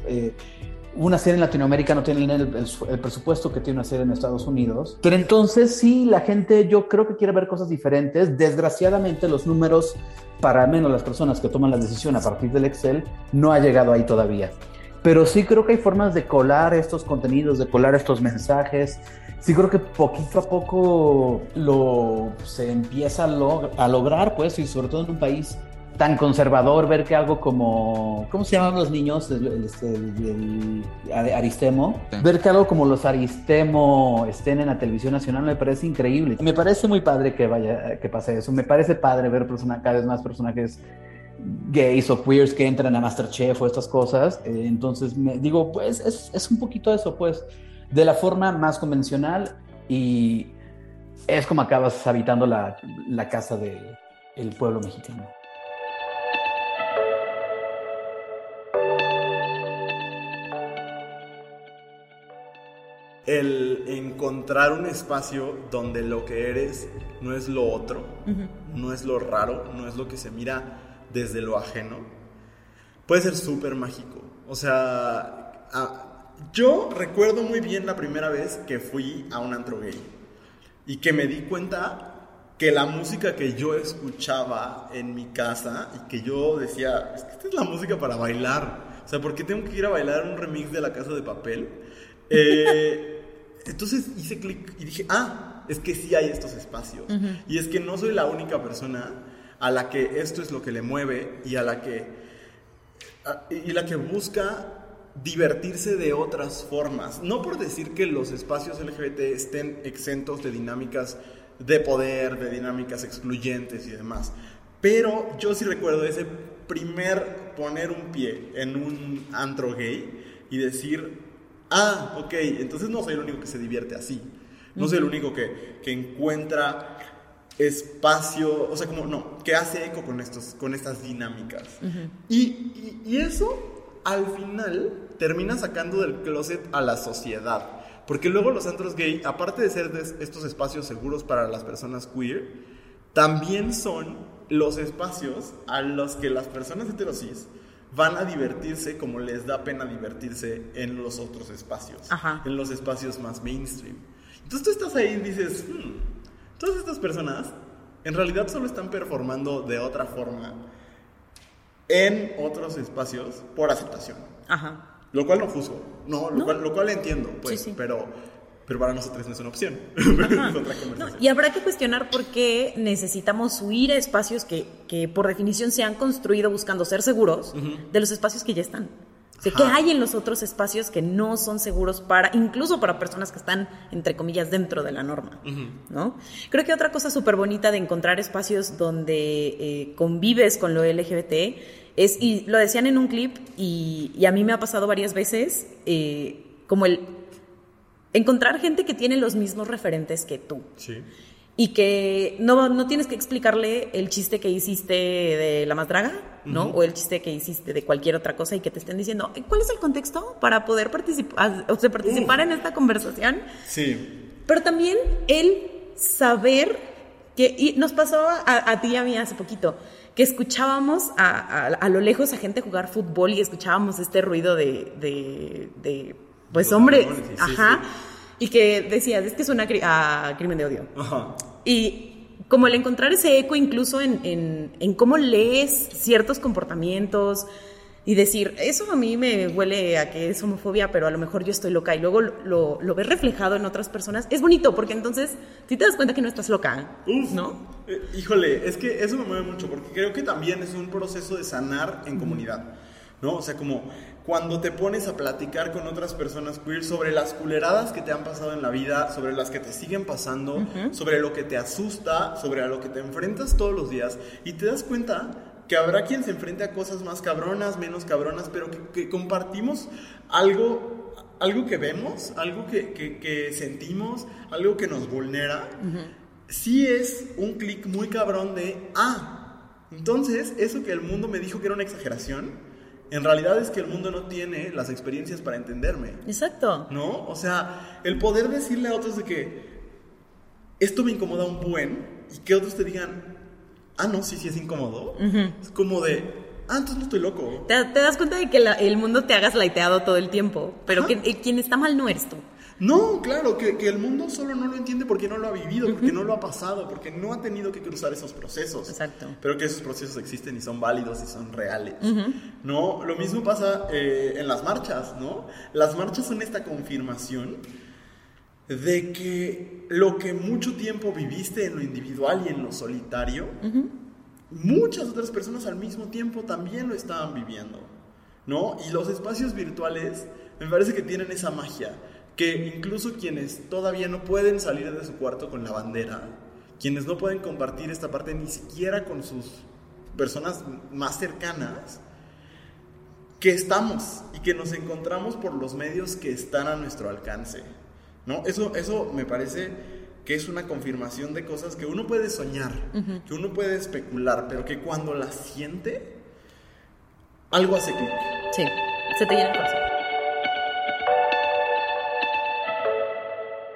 una serie en Latinoamérica no tiene el, el- el presupuesto que tiene una serie en Estados Unidos. Pero entonces sí, la gente yo creo que quiere ver cosas diferentes. Desgraciadamente los números, para menos las personas que toman la decisión a partir del Excel, no ha llegado ahí todavía. Pero sí creo que hay formas de colar estos contenidos, de colar estos mensajes. Sí creo que poquito a poco lo se empieza a, log- a lograr, pues, y sobre todo en un país tan conservador, ver que algo como, ¿cómo se llaman los niños? El, el- este, el- Aristemo. Sí. Ver que algo como los Aristemo estén en la televisión nacional me parece increíble. Me parece muy padre que vaya, que pase eso. Me parece padre ver persona, cada vez más personajes gays o queers que entran a Masterchef o estas cosas. Eh, entonces, me digo, pues es, es un poquito eso, pues, de la forma más convencional y es como acabas habitando la, la casa del el pueblo mexicano. El encontrar un espacio donde lo que eres no es lo otro, no es lo raro, no es lo que se mira desde lo ajeno, puede ser súper mágico. O sea, ah, yo recuerdo muy bien la primera vez que fui a un antro gay y que me di cuenta que la música que yo escuchaba en mi casa y que yo decía, es que esta es la música para bailar. O sea, ¿por qué tengo que ir a bailar un remix de la casa de papel? Eh, entonces hice clic y dije, ah, es que sí hay estos espacios. Y es que no soy la única persona a la que esto es lo que le mueve y a la que, a- y la que busca divertirse de otras formas. No por decir que los espacios LGBT estén exentos de dinámicas de poder, de dinámicas excluyentes y demás. Pero yo sí recuerdo ese primer poner un pie en un antro gay y decir, ah, ok, entonces no soy el único que se divierte así. No soy el único que, que encuentra espacio, o sea, como no, que hace eco con, estos, con estas dinámicas. y, y- y eso, al final, termina sacando del closet a la sociedad. Porque luego los antros gay, aparte de ser des- estos espacios seguros para las personas queer, también son los espacios a los que las personas heterosis van a divertirse como les da pena divertirse en los otros espacios, Ajá. en los espacios más mainstream. Entonces tú estás ahí y dices, "Hmm, todas estas personas en realidad solo están performando de otra forma en otros espacios por aceptación. Ajá. Lo cual no juzgo, no, lo, No. Cual, lo cual entiendo, pues, Sí, sí. Pero, pero para nosotros no es una opción. es otra No, y habrá que cuestionar por qué necesitamos huir a espacios que, que por definición se han construido buscando ser seguros de los espacios que ya están. O sea, ¿qué hay en los otros espacios que no son seguros para, incluso para personas que están, entre comillas, dentro de la norma? ¿no? Creo que otra cosa súper bonita de encontrar espacios donde eh, convives con lo LGBT es, y lo decían en un clip, y, y a mí me ha pasado varias veces, eh, como el encontrar gente que tiene los mismos referentes que tú. Sí. Y que no, no tienes que explicarle el chiste que hiciste de la más draga, ¿no? O el chiste que hiciste de cualquier otra cosa y que te estén diciendo, "Eh, ¿cuál es el contexto para poder participar, o sea, participar en esta conversación? Sí. Pero también el saber que, y nos pasó a, a ti y a mí hace poquito, que escuchábamos a, a- a lo lejos a gente jugar fútbol y escuchábamos este ruido de, de, de, pues balones, sí, ajá, y que decías, es que es una crimen de odio. Ajá. Y como el encontrar ese eco incluso en, en, en cómo lees ciertos comportamientos y decir, eso a mí me huele a que es homofobia, pero a lo mejor yo estoy loca y luego lo, lo, lo ves reflejado en otras personas, es bonito porque entonces si te das cuenta que no estás loca, Uf, ¿no? Eh, híjole, es que eso me mueve mucho porque creo que también es un proceso de sanar en comunidad, ¿no? O sea, como cuando te pones a platicar con otras personas queer sobre las culeradas que te han pasado en la vida, sobre las que te siguen pasando, sobre lo que te asusta, sobre a lo que te enfrentas todos los días y te das cuenta que habrá quien se enfrente a cosas más cabronas, menos cabronas, pero que, que compartimos algo, algo que vemos, algo que, que- que sentimos, algo que nos vulnera sí es un clic muy cabrón de, ah, entonces eso que el mundo me dijo que era una exageración, en realidad es que el mundo no tiene las experiencias para entenderme, Exacto. ¿no? O sea, el poder decirle a otros de que esto me incomoda un buen y que otros te digan, ah, no, sí, sí es incómodo, es como de, Ah, entonces no estoy loco. Te, te das cuenta de que la- el mundo te hagas laiteado todo el tiempo, pero Ajá. que, quien está mal no eres tú. No, claro, que, que el mundo solo no lo entiende porque no lo ha vivido, porque no lo ha pasado, porque no ha tenido que cruzar esos procesos. Exacto. Pero que esos procesos existen y son válidos y son reales. No, lo mismo pasa eh, en las marchas, ¿no? Las marchas son esta confirmación de que lo que mucho tiempo viviste en lo individual y en lo solitario, muchas otras personas al mismo tiempo también lo estaban viviendo, ¿no? Y los espacios virtuales me parece que tienen esa magia, que incluso quienes todavía no pueden salir de su cuarto con la bandera, quienes no pueden compartir esta parte ni siquiera con sus personas más cercanas, que estamos y que nos encontramos por los medios que están a nuestro alcance. ¿No? Eso, eso me parece que es una confirmación de cosas que uno puede soñar, que uno puede especular, pero que cuando las siente, algo hace clic. Sí, se te llena el corazón.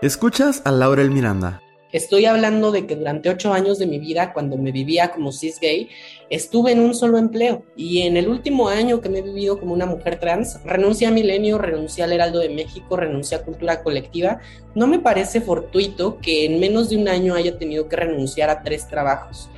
Escuchas a Laurel Miranda. Estoy hablando de que durante ocho años de mi vida, cuando me vivía como cis gay, estuve en un solo empleo. Y en el último año que me he vivido como una mujer trans, renuncié a Milenio, renuncié al Heraldo de México, renuncié a Cultura Colectiva. No me parece fortuito que en menos de un año haya tenido que renunciar a tres trabajos.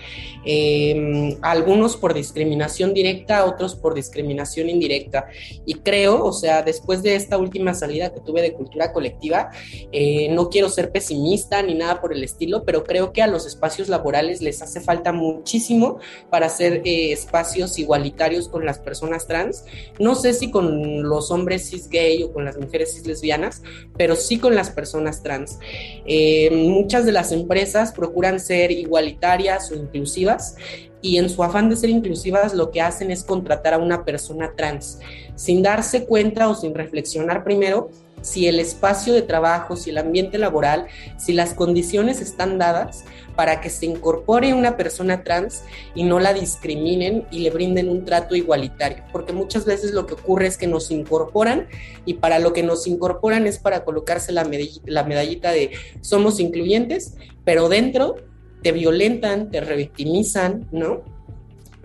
Eh, algunos por discriminación directa, otros por discriminación indirecta. Y creo, o sea, después de esta última salida que tuve de Cultura Colectiva, eh, no quiero ser pesimista ni nada por el estilo, pero creo que a los espacios laborales les hace falta muchísimo para hacer eh, espacios igualitarios con las personas trans. No sé si con los hombres cis gay o con las mujeres cis lesbianas, pero sí con las personas trans. Eh, muchas de las empresas procuran ser igualitarias o inclusivas y en su afán de ser inclusivas lo que hacen es contratar a una persona trans sin darse cuenta o sin reflexionar primero si el espacio de trabajo, si el ambiente laboral, si las condiciones están dadas para que se incorpore una persona trans y no la discriminen y le brinden un trato igualitario. Porque muchas veces lo que ocurre es que nos incorporan y para lo que nos incorporan es para colocarse la medallita, la medallita de somos incluyentes, pero dentro te violentan, te revictimizan, ¿no?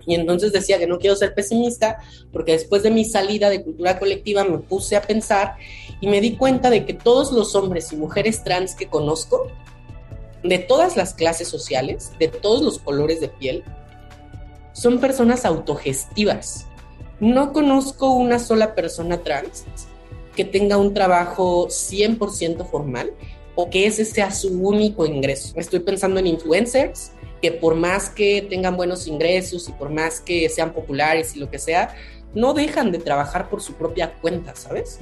Y entonces decía que no quiero ser pesimista porque después de mi salida de cultura colectiva me puse a pensar y me di cuenta de que todos los hombres y mujeres trans que conozco, de todas las clases sociales, de todos los colores de piel, son personas autogestivas. No conozco una sola persona trans que tenga un trabajo 100% formal o que ese sea su único ingreso. Estoy pensando en influencers que por más que tengan buenos ingresos y por más que sean populares y lo que sea, no dejan de trabajar por su propia cuenta, ¿sabes?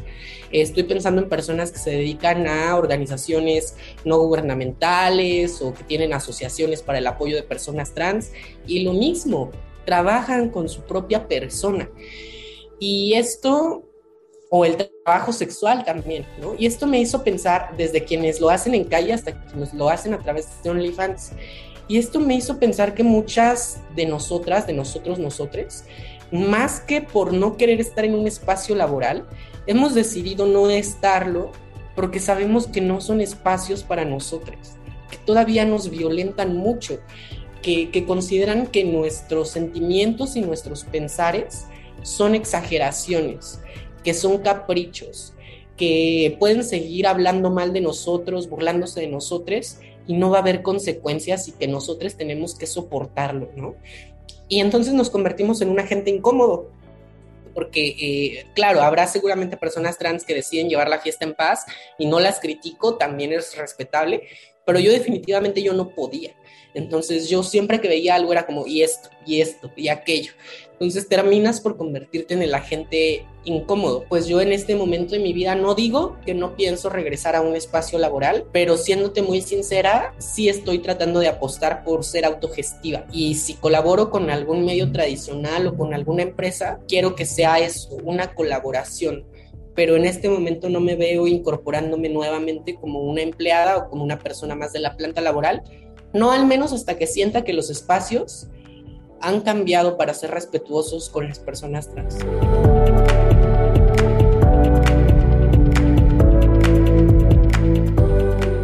Estoy pensando en personas que se dedican a organizaciones no gubernamentales o que tienen asociaciones para el apoyo de personas trans y lo mismo, trabajan con su propia persona. Y esto o el trabajo sexual también, ¿no? Y esto me hizo pensar desde quienes lo hacen en calle hasta quienes lo hacen a través de OnlyFans. Y esto me hizo pensar que muchas de nosotras, de nosotros, nosotres, más que por no querer estar en un espacio laboral, hemos decidido no estarlo porque sabemos que no son espacios para nosotros, que todavía nos violentan mucho, que, que consideran que nuestros sentimientos y nuestros pensares son exageraciones, que son caprichos, que pueden seguir hablando mal de nosotros, burlándose de nosotros y no va a haber consecuencias y que nosotros tenemos que soportarlo, ¿no? Y entonces nos convertimos en un agente incómodo, porque, eh, claro, habrá seguramente personas trans que deciden llevar la fiesta en paz y no las critico, también es respetable, pero yo definitivamente yo no podía. Entonces yo siempre que veía algo era como, y esto, y esto, y aquello. Entonces terminas por convertirte en el agente incómodo. Pues yo en este momento de mi vida no digo que no pienso regresar a un espacio laboral, pero siéndote muy sincera, sí estoy tratando de apostar por ser autogestiva. Y si colaboro con algún medio tradicional o con alguna empresa, quiero que sea eso, una colaboración pero en este momento no me veo incorporándome nuevamente como una empleada o como una persona más de la planta laboral, no al menos hasta que sienta que los espacios han cambiado para ser respetuosos con las personas trans.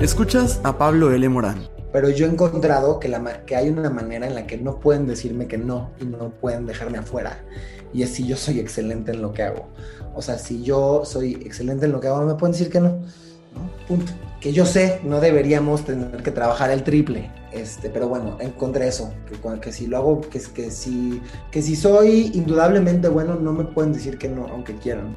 Escuchas a Pablo L. Morán. pero yo he encontrado que, la, que hay una manera en la que no pueden decirme que no y no pueden dejarme afuera. Y es si yo soy excelente en lo que hago. O sea, si yo soy excelente en lo que hago, me pueden decir que no. Punto. Que yo sé, no deberíamos tener que trabajar el triple. Este, pero bueno, encontré eso. Que, si lo hago, que, que, si, que si soy indudablemente bueno, no me pueden decir que no, aunque quieran.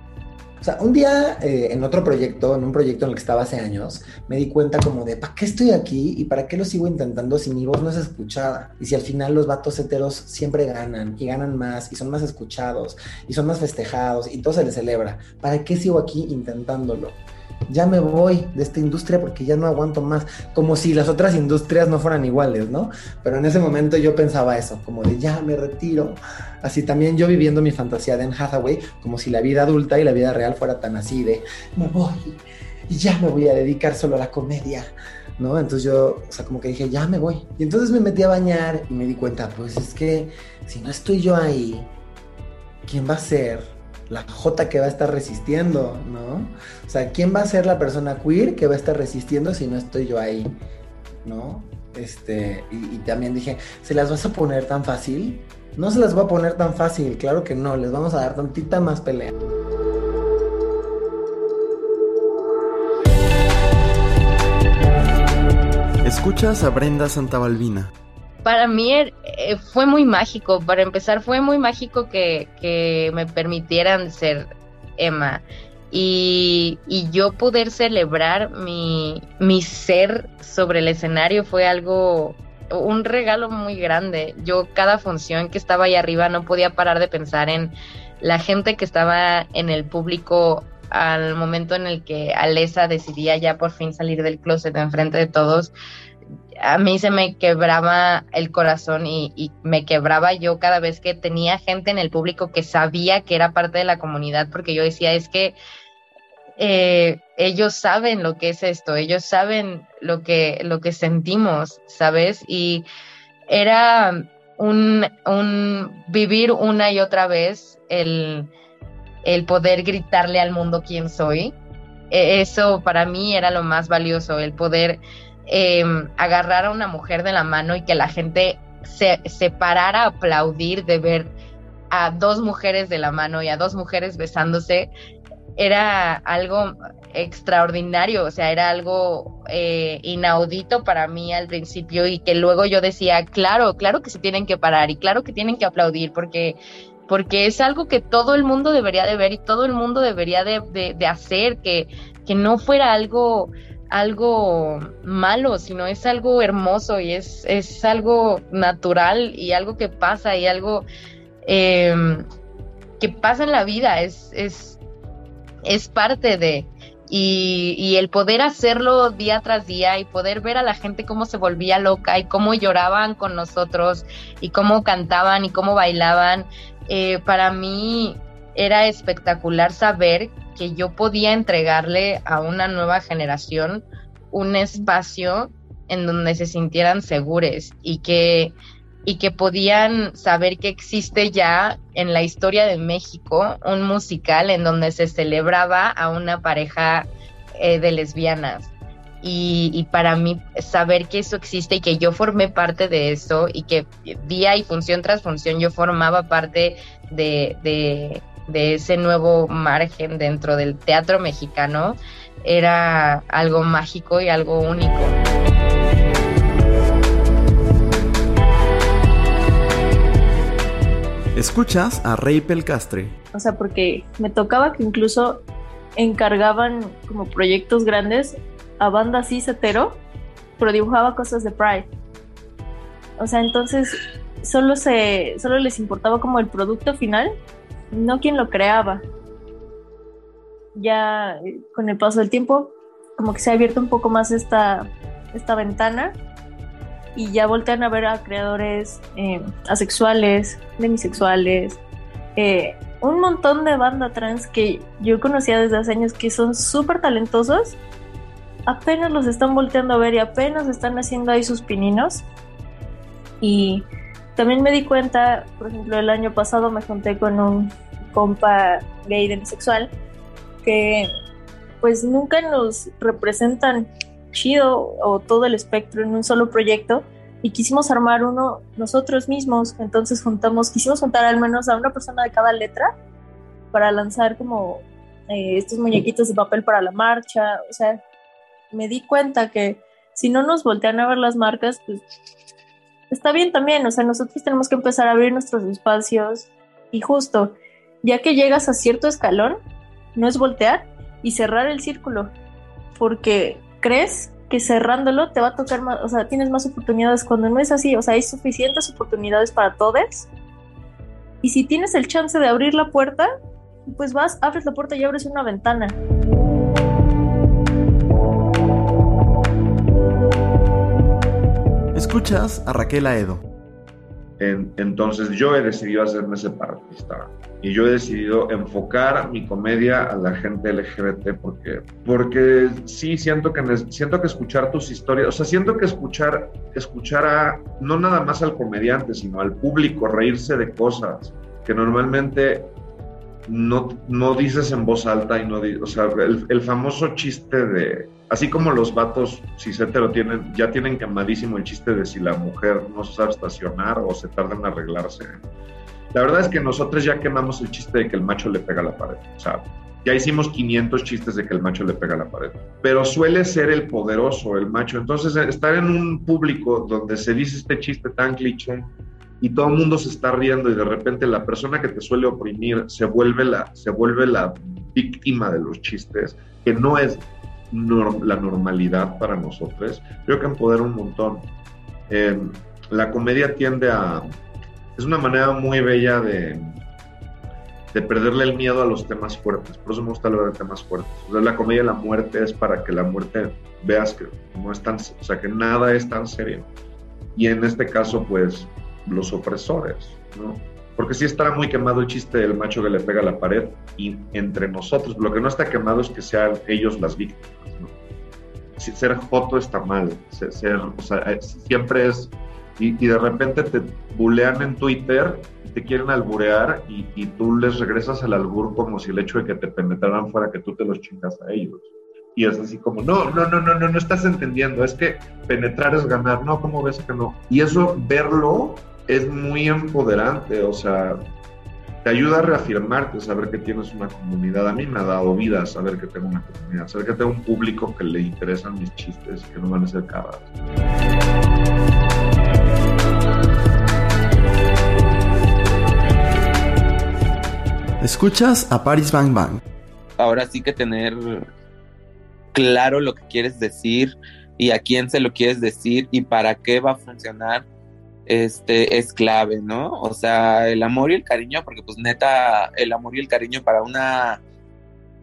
O sea, un día eh, en otro proyecto, en un proyecto en el que estaba hace años, me di cuenta como de, ¿para qué estoy aquí y para qué lo sigo intentando si mi voz no es escuchada? Y si al final los vatos heteros siempre ganan y ganan más y son más escuchados y son más festejados y todo se les celebra, ¿para qué sigo aquí intentándolo? Ya me voy de esta industria porque ya no aguanto más, como si las otras industrias no fueran iguales, ¿no? Pero en ese momento yo pensaba eso, como de ya me retiro. Así también yo viviendo mi fantasía de Hathaway, como si la vida adulta y la vida real fuera tan así de me voy y ya me voy a dedicar solo a la comedia. ¿No? Entonces yo, o sea, como que dije, ya me voy. Y entonces me metí a bañar y me di cuenta, pues es que si no estoy yo ahí, ¿quién va a ser? La J que va a estar resistiendo, ¿no? O sea, ¿quién va a ser la persona queer que va a estar resistiendo si no estoy yo ahí, ¿no? Este, y, también dije, ¿se las vas a poner tan fácil? No se las voy a poner tan fácil, claro que no, les vamos a dar tantita más pelea. Escuchas a Brenda Santabalbina para mí eh, fue muy mágico. Para empezar, fue muy mágico que, me permitieran ser Emma. Y, yo poder celebrar mi, mi ser sobre el escenario fue algo, un regalo muy grande. Yo cada función que estaba ahí arriba no podía parar de pensar en la gente que estaba en el público al momento en el que Alesa decidía ya por fin salir del closet enfrente de todos a mí se me quebraba el corazón y, me quebraba yo cada vez que tenía gente en el público que sabía que era parte de la comunidad, porque yo decía, es que eh, ellos saben lo que es esto, ellos saben lo que, lo que sentimos, ¿sabes? Y era un, un vivir una y otra vez el, el poder gritarle al mundo quién soy. E, eso para mí era lo más valioso, el poder Em, agarrar a una mujer de la mano y que la gente se, se parara a aplaudir de ver a dos mujeres de la mano y a dos mujeres besándose, era algo extraordinario, o sea, era algo eh, inaudito para mí al principio y que luego yo decía, claro, claro que se tienen que parar y claro que tienen que aplaudir porque, porque es algo que todo el mundo debería de ver y todo el mundo debería de, de hacer, que, que no fuera algo algo malo, sino es algo hermoso y es, es algo natural y algo que pasa y algo em, que pasa en la vida, es, es, es parte de... Y, y, el poder hacerlo día tras día y poder ver a la gente cómo se volvía loca y cómo lloraban con nosotros y cómo cantaban y cómo bailaban, eh, para mí era espectacular saber que yo podía entregarle a una nueva generación un espacio en donde se sintieran seguros y que, y que podían saber que existe ya en la historia de México un musical en donde se celebraba a una pareja eh, de lesbianas. Y, para mí saber que eso existe y que yo formé parte de eso y que día y función tras función yo formaba parte de ese nuevo margen dentro del teatro mexicano era algo mágico y algo único. Escuchas a Rey Pelcastre. O sea, porque me tocaba que incluso encargaban como proyectos grandes a bandas cis hetero, pero dibujaba cosas de Pride. O sea, entonces solo se solo les importaba como el producto final no quien lo creaba. Ya eh, con el paso del tiempo, como que se ha abierto un poco más esta, esta ventana y ya voltean a ver a creadores eh, asexuales, demisexuales, eh, un montón de banda trans que yo conocía desde hace años que son súper talentosos, apenas los están volteando a ver y apenas están haciendo ahí sus pininos. Y también me di cuenta, por ejemplo, el año pasado me junté con un compa gay demisexual que pues nunca nos representan chido o todo el espectro en un solo proyecto y quisimos armar uno nosotros mismos. Entonces juntamos, quisimos juntar al menos a una persona de cada letra para lanzar como eh, estos muñequitos de papel para la marcha. O sea, me di cuenta que si no nos voltean a ver las marcas, pues está bien también. O sea, nosotros tenemos que empezar a abrir nuestros espacios y justo, ya que llegas a cierto escalón, no es voltear y cerrar el círculo, porque crees que cerrándolo te va a tocar más, o sea, tienes más oportunidades cuando no es así, o sea, hay suficientes oportunidades para todos. Y si tienes el chance de abrir la puerta, pues vas, abres la puerta y abres una ventana. Escuchas a Raquel Aedo. Entonces yo he decidido hacerme separatista y yo he decidido enfocar mi comedia a la gente LGBT porque porque sí siento que siento que escuchar tus historias, o sea, siento que escuchar escuchar a no nada más al comediante, sino al público reírse de cosas que normalmente no, no dices en voz alta y no o sea, el, famoso chiste de, así como los vatos, si se te lo tienen, ya tienen quemadísimo el chiste de si la mujer no sabe estacionar o se tarda en arreglarse. La verdad es que nosotros ya quemamos el chiste de que el macho le pega a la pared, o sea, ya hicimos 500 chistes de que el macho le pega a la pared, pero suele ser el poderoso, el macho. Entonces, estar en un público donde se dice este chiste tan cliché, y todo el mundo se está riendo y de repente la persona que te suele oprimir se vuelve la, se vuelve la víctima de los chistes, que no es la normalidad para nosotros, creo que empodera un montón. Em, la comedia tiende a... Es una manera muy bella de, de perderle el miedo a los temas fuertes. Por eso me gusta hablar de temas fuertes. la comedia de la muerte es para que la muerte veas que no es tan, o sea, que nada es tan serio. Y en este caso, pues, los opresores, ¿no? Porque sí estará muy quemado el chiste del macho que le pega a la pared y entre nosotros, lo que no está quemado es que sean ellos las víctimas. Ser joto está mal, ser, o sea, eh, siempre es, y, de repente te bulean en Twitter, te quieren alburear y, y, tú les regresas al albur como si el hecho de que te penetraran fuera que tú te los chingas a ellos. Y es así como, no, no, no, no, no, no estás entendiendo, es que penetrar es ganar, no, ¿cómo ves que no? Y eso, verlo, es muy empoderante, o sea, te ayuda a reafirmarte, saber que tienes una comunidad. A mí me ha dado vida saber que tengo una comunidad, saber que tengo un público que le interesan mis chistes que no van a ser caras. Escuchas a Paris Bang Bang. Ahora sí que tener claro lo que quieres decir y a quién se lo quieres decir y para qué va a funcionar este es clave, ¿no? O sea, el amor y el cariño, porque pues neta, el amor y el cariño para una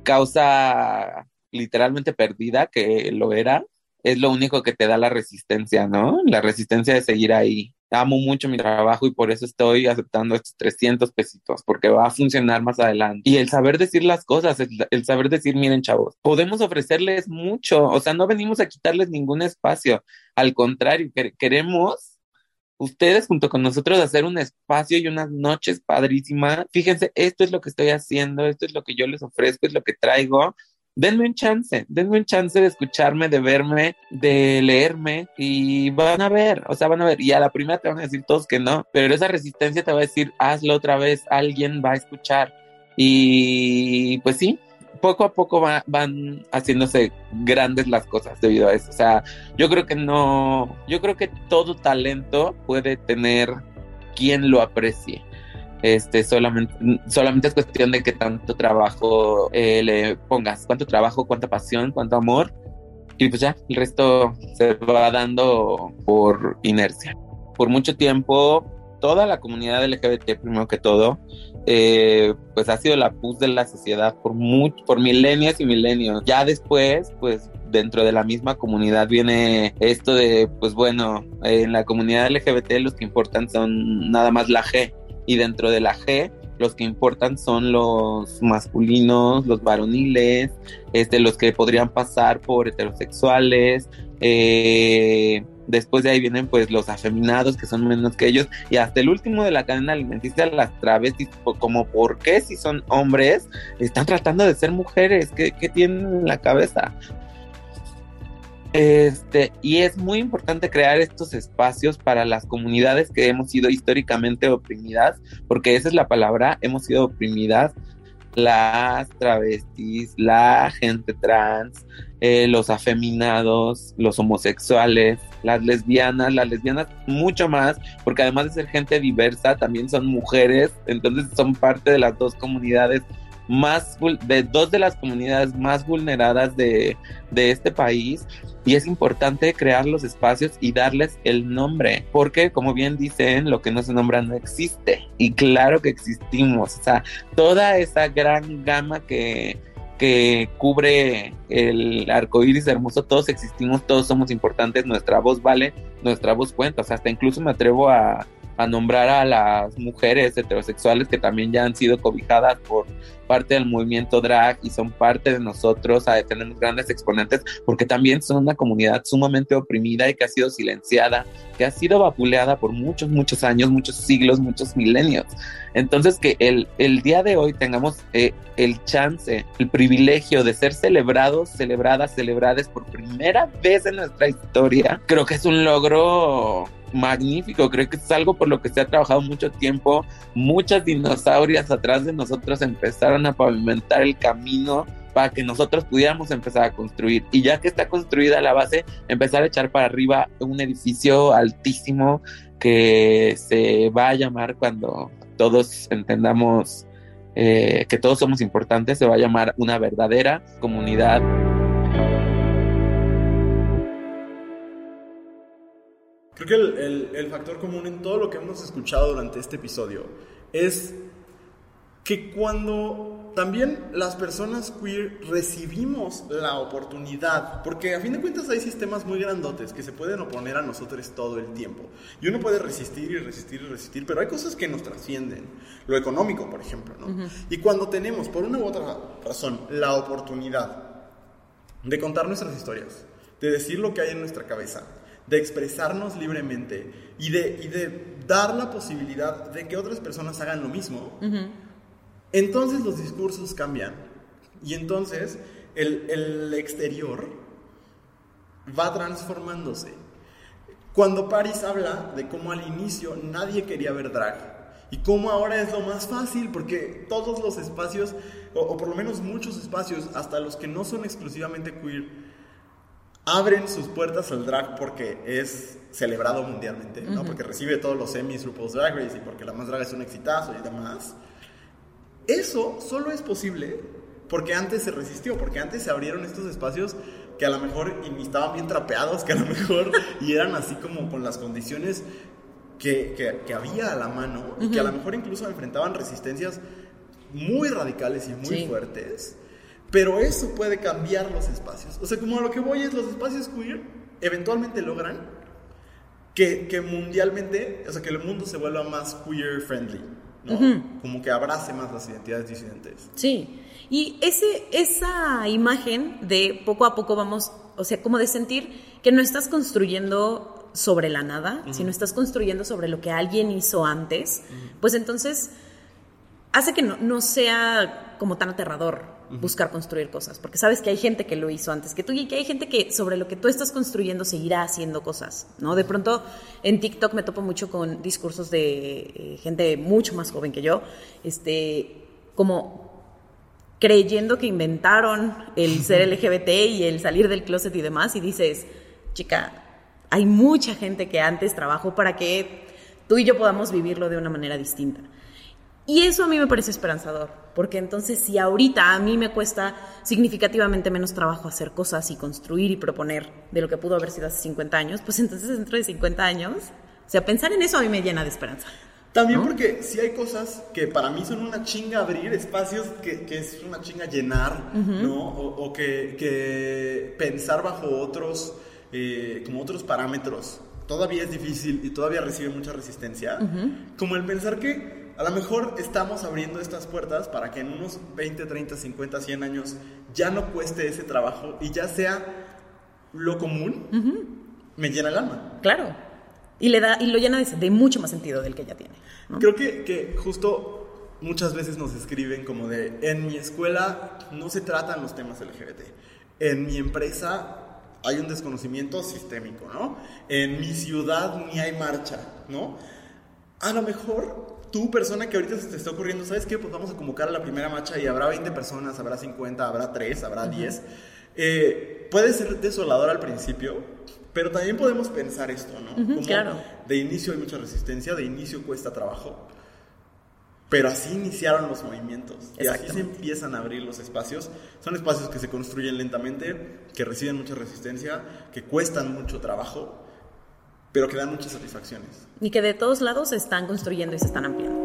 causa literalmente perdida que lo era, es lo único que te da la resistencia, ¿no? La resistencia de seguir ahí. Amo mucho mi trabajo y por eso estoy aceptando estos 300 pesitos, porque va a funcionar más adelante. Y el saber decir las cosas, el, saber decir, miren chavos, podemos ofrecerles mucho, o sea, no venimos a quitarles ningún espacio, al contrario, queremos ustedes junto con nosotros hacer un espacio y unas noches padrísimas. Fíjense, esto es lo que estoy haciendo, esto es lo que yo les ofrezco, es lo que traigo. Denme un chance, denme un chance de escucharme, de verme, de leerme y van a ver, o sea, van a ver. Y a la primera te van a decir todos que no, pero esa resistencia te va a decir, hazlo otra vez, alguien va a escuchar. Y pues sí, poco a poco van haciéndose grandes las cosas debido a eso. O sea, yo creo que no, yo creo que todo talento puede tener quien lo aprecie. Este, solamente, solamente es cuestión de que tanto trabajo eh, le pongas, cuánto trabajo, cuánta pasión, cuánto amor, y pues ya, el resto se va dando por inercia. Por mucho tiempo, toda la comunidad LGBT, primero que todo, eh, pues ha sido la pus de la sociedad por mucho, por milenios y milenios. Ya después, pues dentro de la misma comunidad viene esto de, pues bueno, en la comunidad LGBT los que importan son nada más la G y dentro de la G los que importan son los masculinos, los varoniles, este, los que podrían pasar por heterosexuales, eh, Después de ahí vienen pues los afeminados que son menos que ellos y hasta el último de la cadena alimenticia las travestis como por qué si son hombres están tratando de ser mujeres, ¿qué, tienen en la cabeza? Este, y es muy importante crear estos espacios para las comunidades que hemos sido históricamente oprimidas, porque esa es la palabra, hemos sido oprimidas las travestis, la gente trans, eh, los afeminados, los homosexuales, las lesbianas, las lesbianas mucho más, porque además de ser gente diversa, también son mujeres, entonces son parte de las dos comunidades más, de dos de las comunidades más vulneradas de, de este país y es importante crear los espacios y darles el nombre, porque como bien dicen, lo que no se nombra no existe y claro que existimos, o sea, toda esa gran gama que, que cubre el arco iris hermoso, todos existimos, todos somos importantes, nuestra voz vale, nuestra voz cuenta, o sea, hasta incluso me atrevo a, a nombrar a las mujeres heterosexuales que también ya han sido cobijadas por parte del movimiento drag y son parte de nosotros, tenemos grandes exponentes porque también son una comunidad sumamente oprimida y que ha sido silenciada, que ha sido vapuleada por muchos, muchos años, muchos siglos, muchos milenios. Entonces que el, el día de hoy tengamos eh, el chance, el privilegio de ser celebrados, celebradas, celebradas por primera vez en nuestra historia, creo que es un logro magnífico, creo que es algo por lo que se ha trabajado mucho tiempo, muchas dinosaurias atrás de nosotros empezaron a pavimentar el camino para que nosotros pudiéramos empezar a construir. Y ya que está construida la base, empezar a echar para arriba un edificio altísimo que se va a llamar cuando todos entendamos eh, que todos somos importantes, se va a llamar una verdadera comunidad. Creo que el, factor común en todo lo que hemos escuchado durante este episodio es que cuando también las personas queer recibimos la oportunidad, porque a fin de cuentas hay sistemas muy grandotes que se pueden oponer a nosotros todo el tiempo. Y uno puede resistir y resistir y resistir, pero hay cosas que nos trascienden. Lo económico, por ejemplo, ¿no? Uh -huh. Y cuando tenemos, por una u otra razón, la oportunidad de contar nuestras historias, de decir lo que hay en nuestra cabeza, de expresarnos libremente y de, y de dar la posibilidad de que otras personas hagan lo mismo, uh -huh. Entonces los discursos cambian. Y entonces el, el, exterior va transformándose. Cuando Paris habla de cómo al inicio nadie quería ver drag y cómo ahora es lo más fácil porque todos los espacios, o, o por lo menos muchos espacios, hasta los que no son exclusivamente queer, abren sus puertas al drag porque es celebrado mundialmente, ¿no? Uh -huh. Porque recibe todos los Emmys, RuPaul's Drag Race y porque La Más Draga es un exitazo y demás. Eso solo es posible porque antes se resistió, porque antes se abrieron estos espacios que a lo mejor y estaban bien trapeados, que a lo mejor y eran así como con las condiciones que, que, que había a la mano uh -huh. y que a lo mejor incluso enfrentaban resistencias muy radicales y muy sí. fuertes. Pero eso puede cambiar los espacios. O sea, como a lo que voy es, los espacios queer eventualmente logran que, que mundialmente, o sea, que el mundo se vuelva más queer friendly, ¿no? Uh -huh. Como que abrace más las identidades disidentes. Sí, y ese, esa imagen de poco a poco vamos, o sea, como de sentir que no estás construyendo sobre la nada, uh -huh. sino estás construyendo sobre lo que alguien hizo antes, uh -huh. pues entonces hace que no, no sea como tan aterrador buscar construir cosas, porque sabes que hay gente que lo hizo antes que tú y que hay gente que sobre lo que tú estás construyendo seguirá haciendo cosas, ¿no? De pronto en TikTok me topo mucho con discursos de eh, gente mucho más joven que yo, este, como creyendo que inventaron el ser LGBT y el salir del closet y demás, y dices, chica, hay mucha gente que antes trabajó para que tú y yo podamos vivirlo de una manera distinta. Y eso a mí me parece esperanzador, porque entonces si ahorita a mí me cuesta significativamente menos trabajo hacer cosas y construir y proponer de lo que pudo haber sido hace 50 años, pues entonces dentro de 50 años, o sea, pensar en eso a mí me llena de esperanza. También ¿no? porque si hay cosas que para mí son una chinga abrir, espacios que, que es una chinga llenar, uh -huh. ¿no? O, o que, que, pensar bajo otros, eh, como otros parámetros, todavía es difícil y todavía recibe mucha resistencia, uh -huh. como el pensar que a lo mejor estamos abriendo estas puertas para que en unos 20, 30, 50, 100 años ya no cueste ese trabajo y ya sea lo común, uh -huh. me llena el alma. Claro. Y, le da, y lo llena de, de mucho más sentido del que ya tiene. ¿no? Creo que, que justo muchas veces nos escriben como de, en mi escuela no se tratan los temas LGBT. En mi empresa hay un desconocimiento sistémico, ¿no? En mi ciudad ni hay marcha, ¿no? A lo mejor tú, persona que ahorita se te está ocurriendo, ¿sabes qué? Pues vamos a convocar a la primera marcha y habrá 20 personas, habrá 50, habrá 3, habrá 10. Eh, puede ser desolador al principio, pero también podemos pensar esto, ¿no? Como claro. De inicio hay mucha resistencia, de inicio cuesta trabajo. Pero así iniciaron los movimientos y así se empiezan a abrir los espacios. Son espacios que se construyen lentamente, que reciben mucha resistencia, que cuestan mucho trabajo, pero que dan muchas satisfacciones. Y que de todos lados se están construyendo y se están ampliando.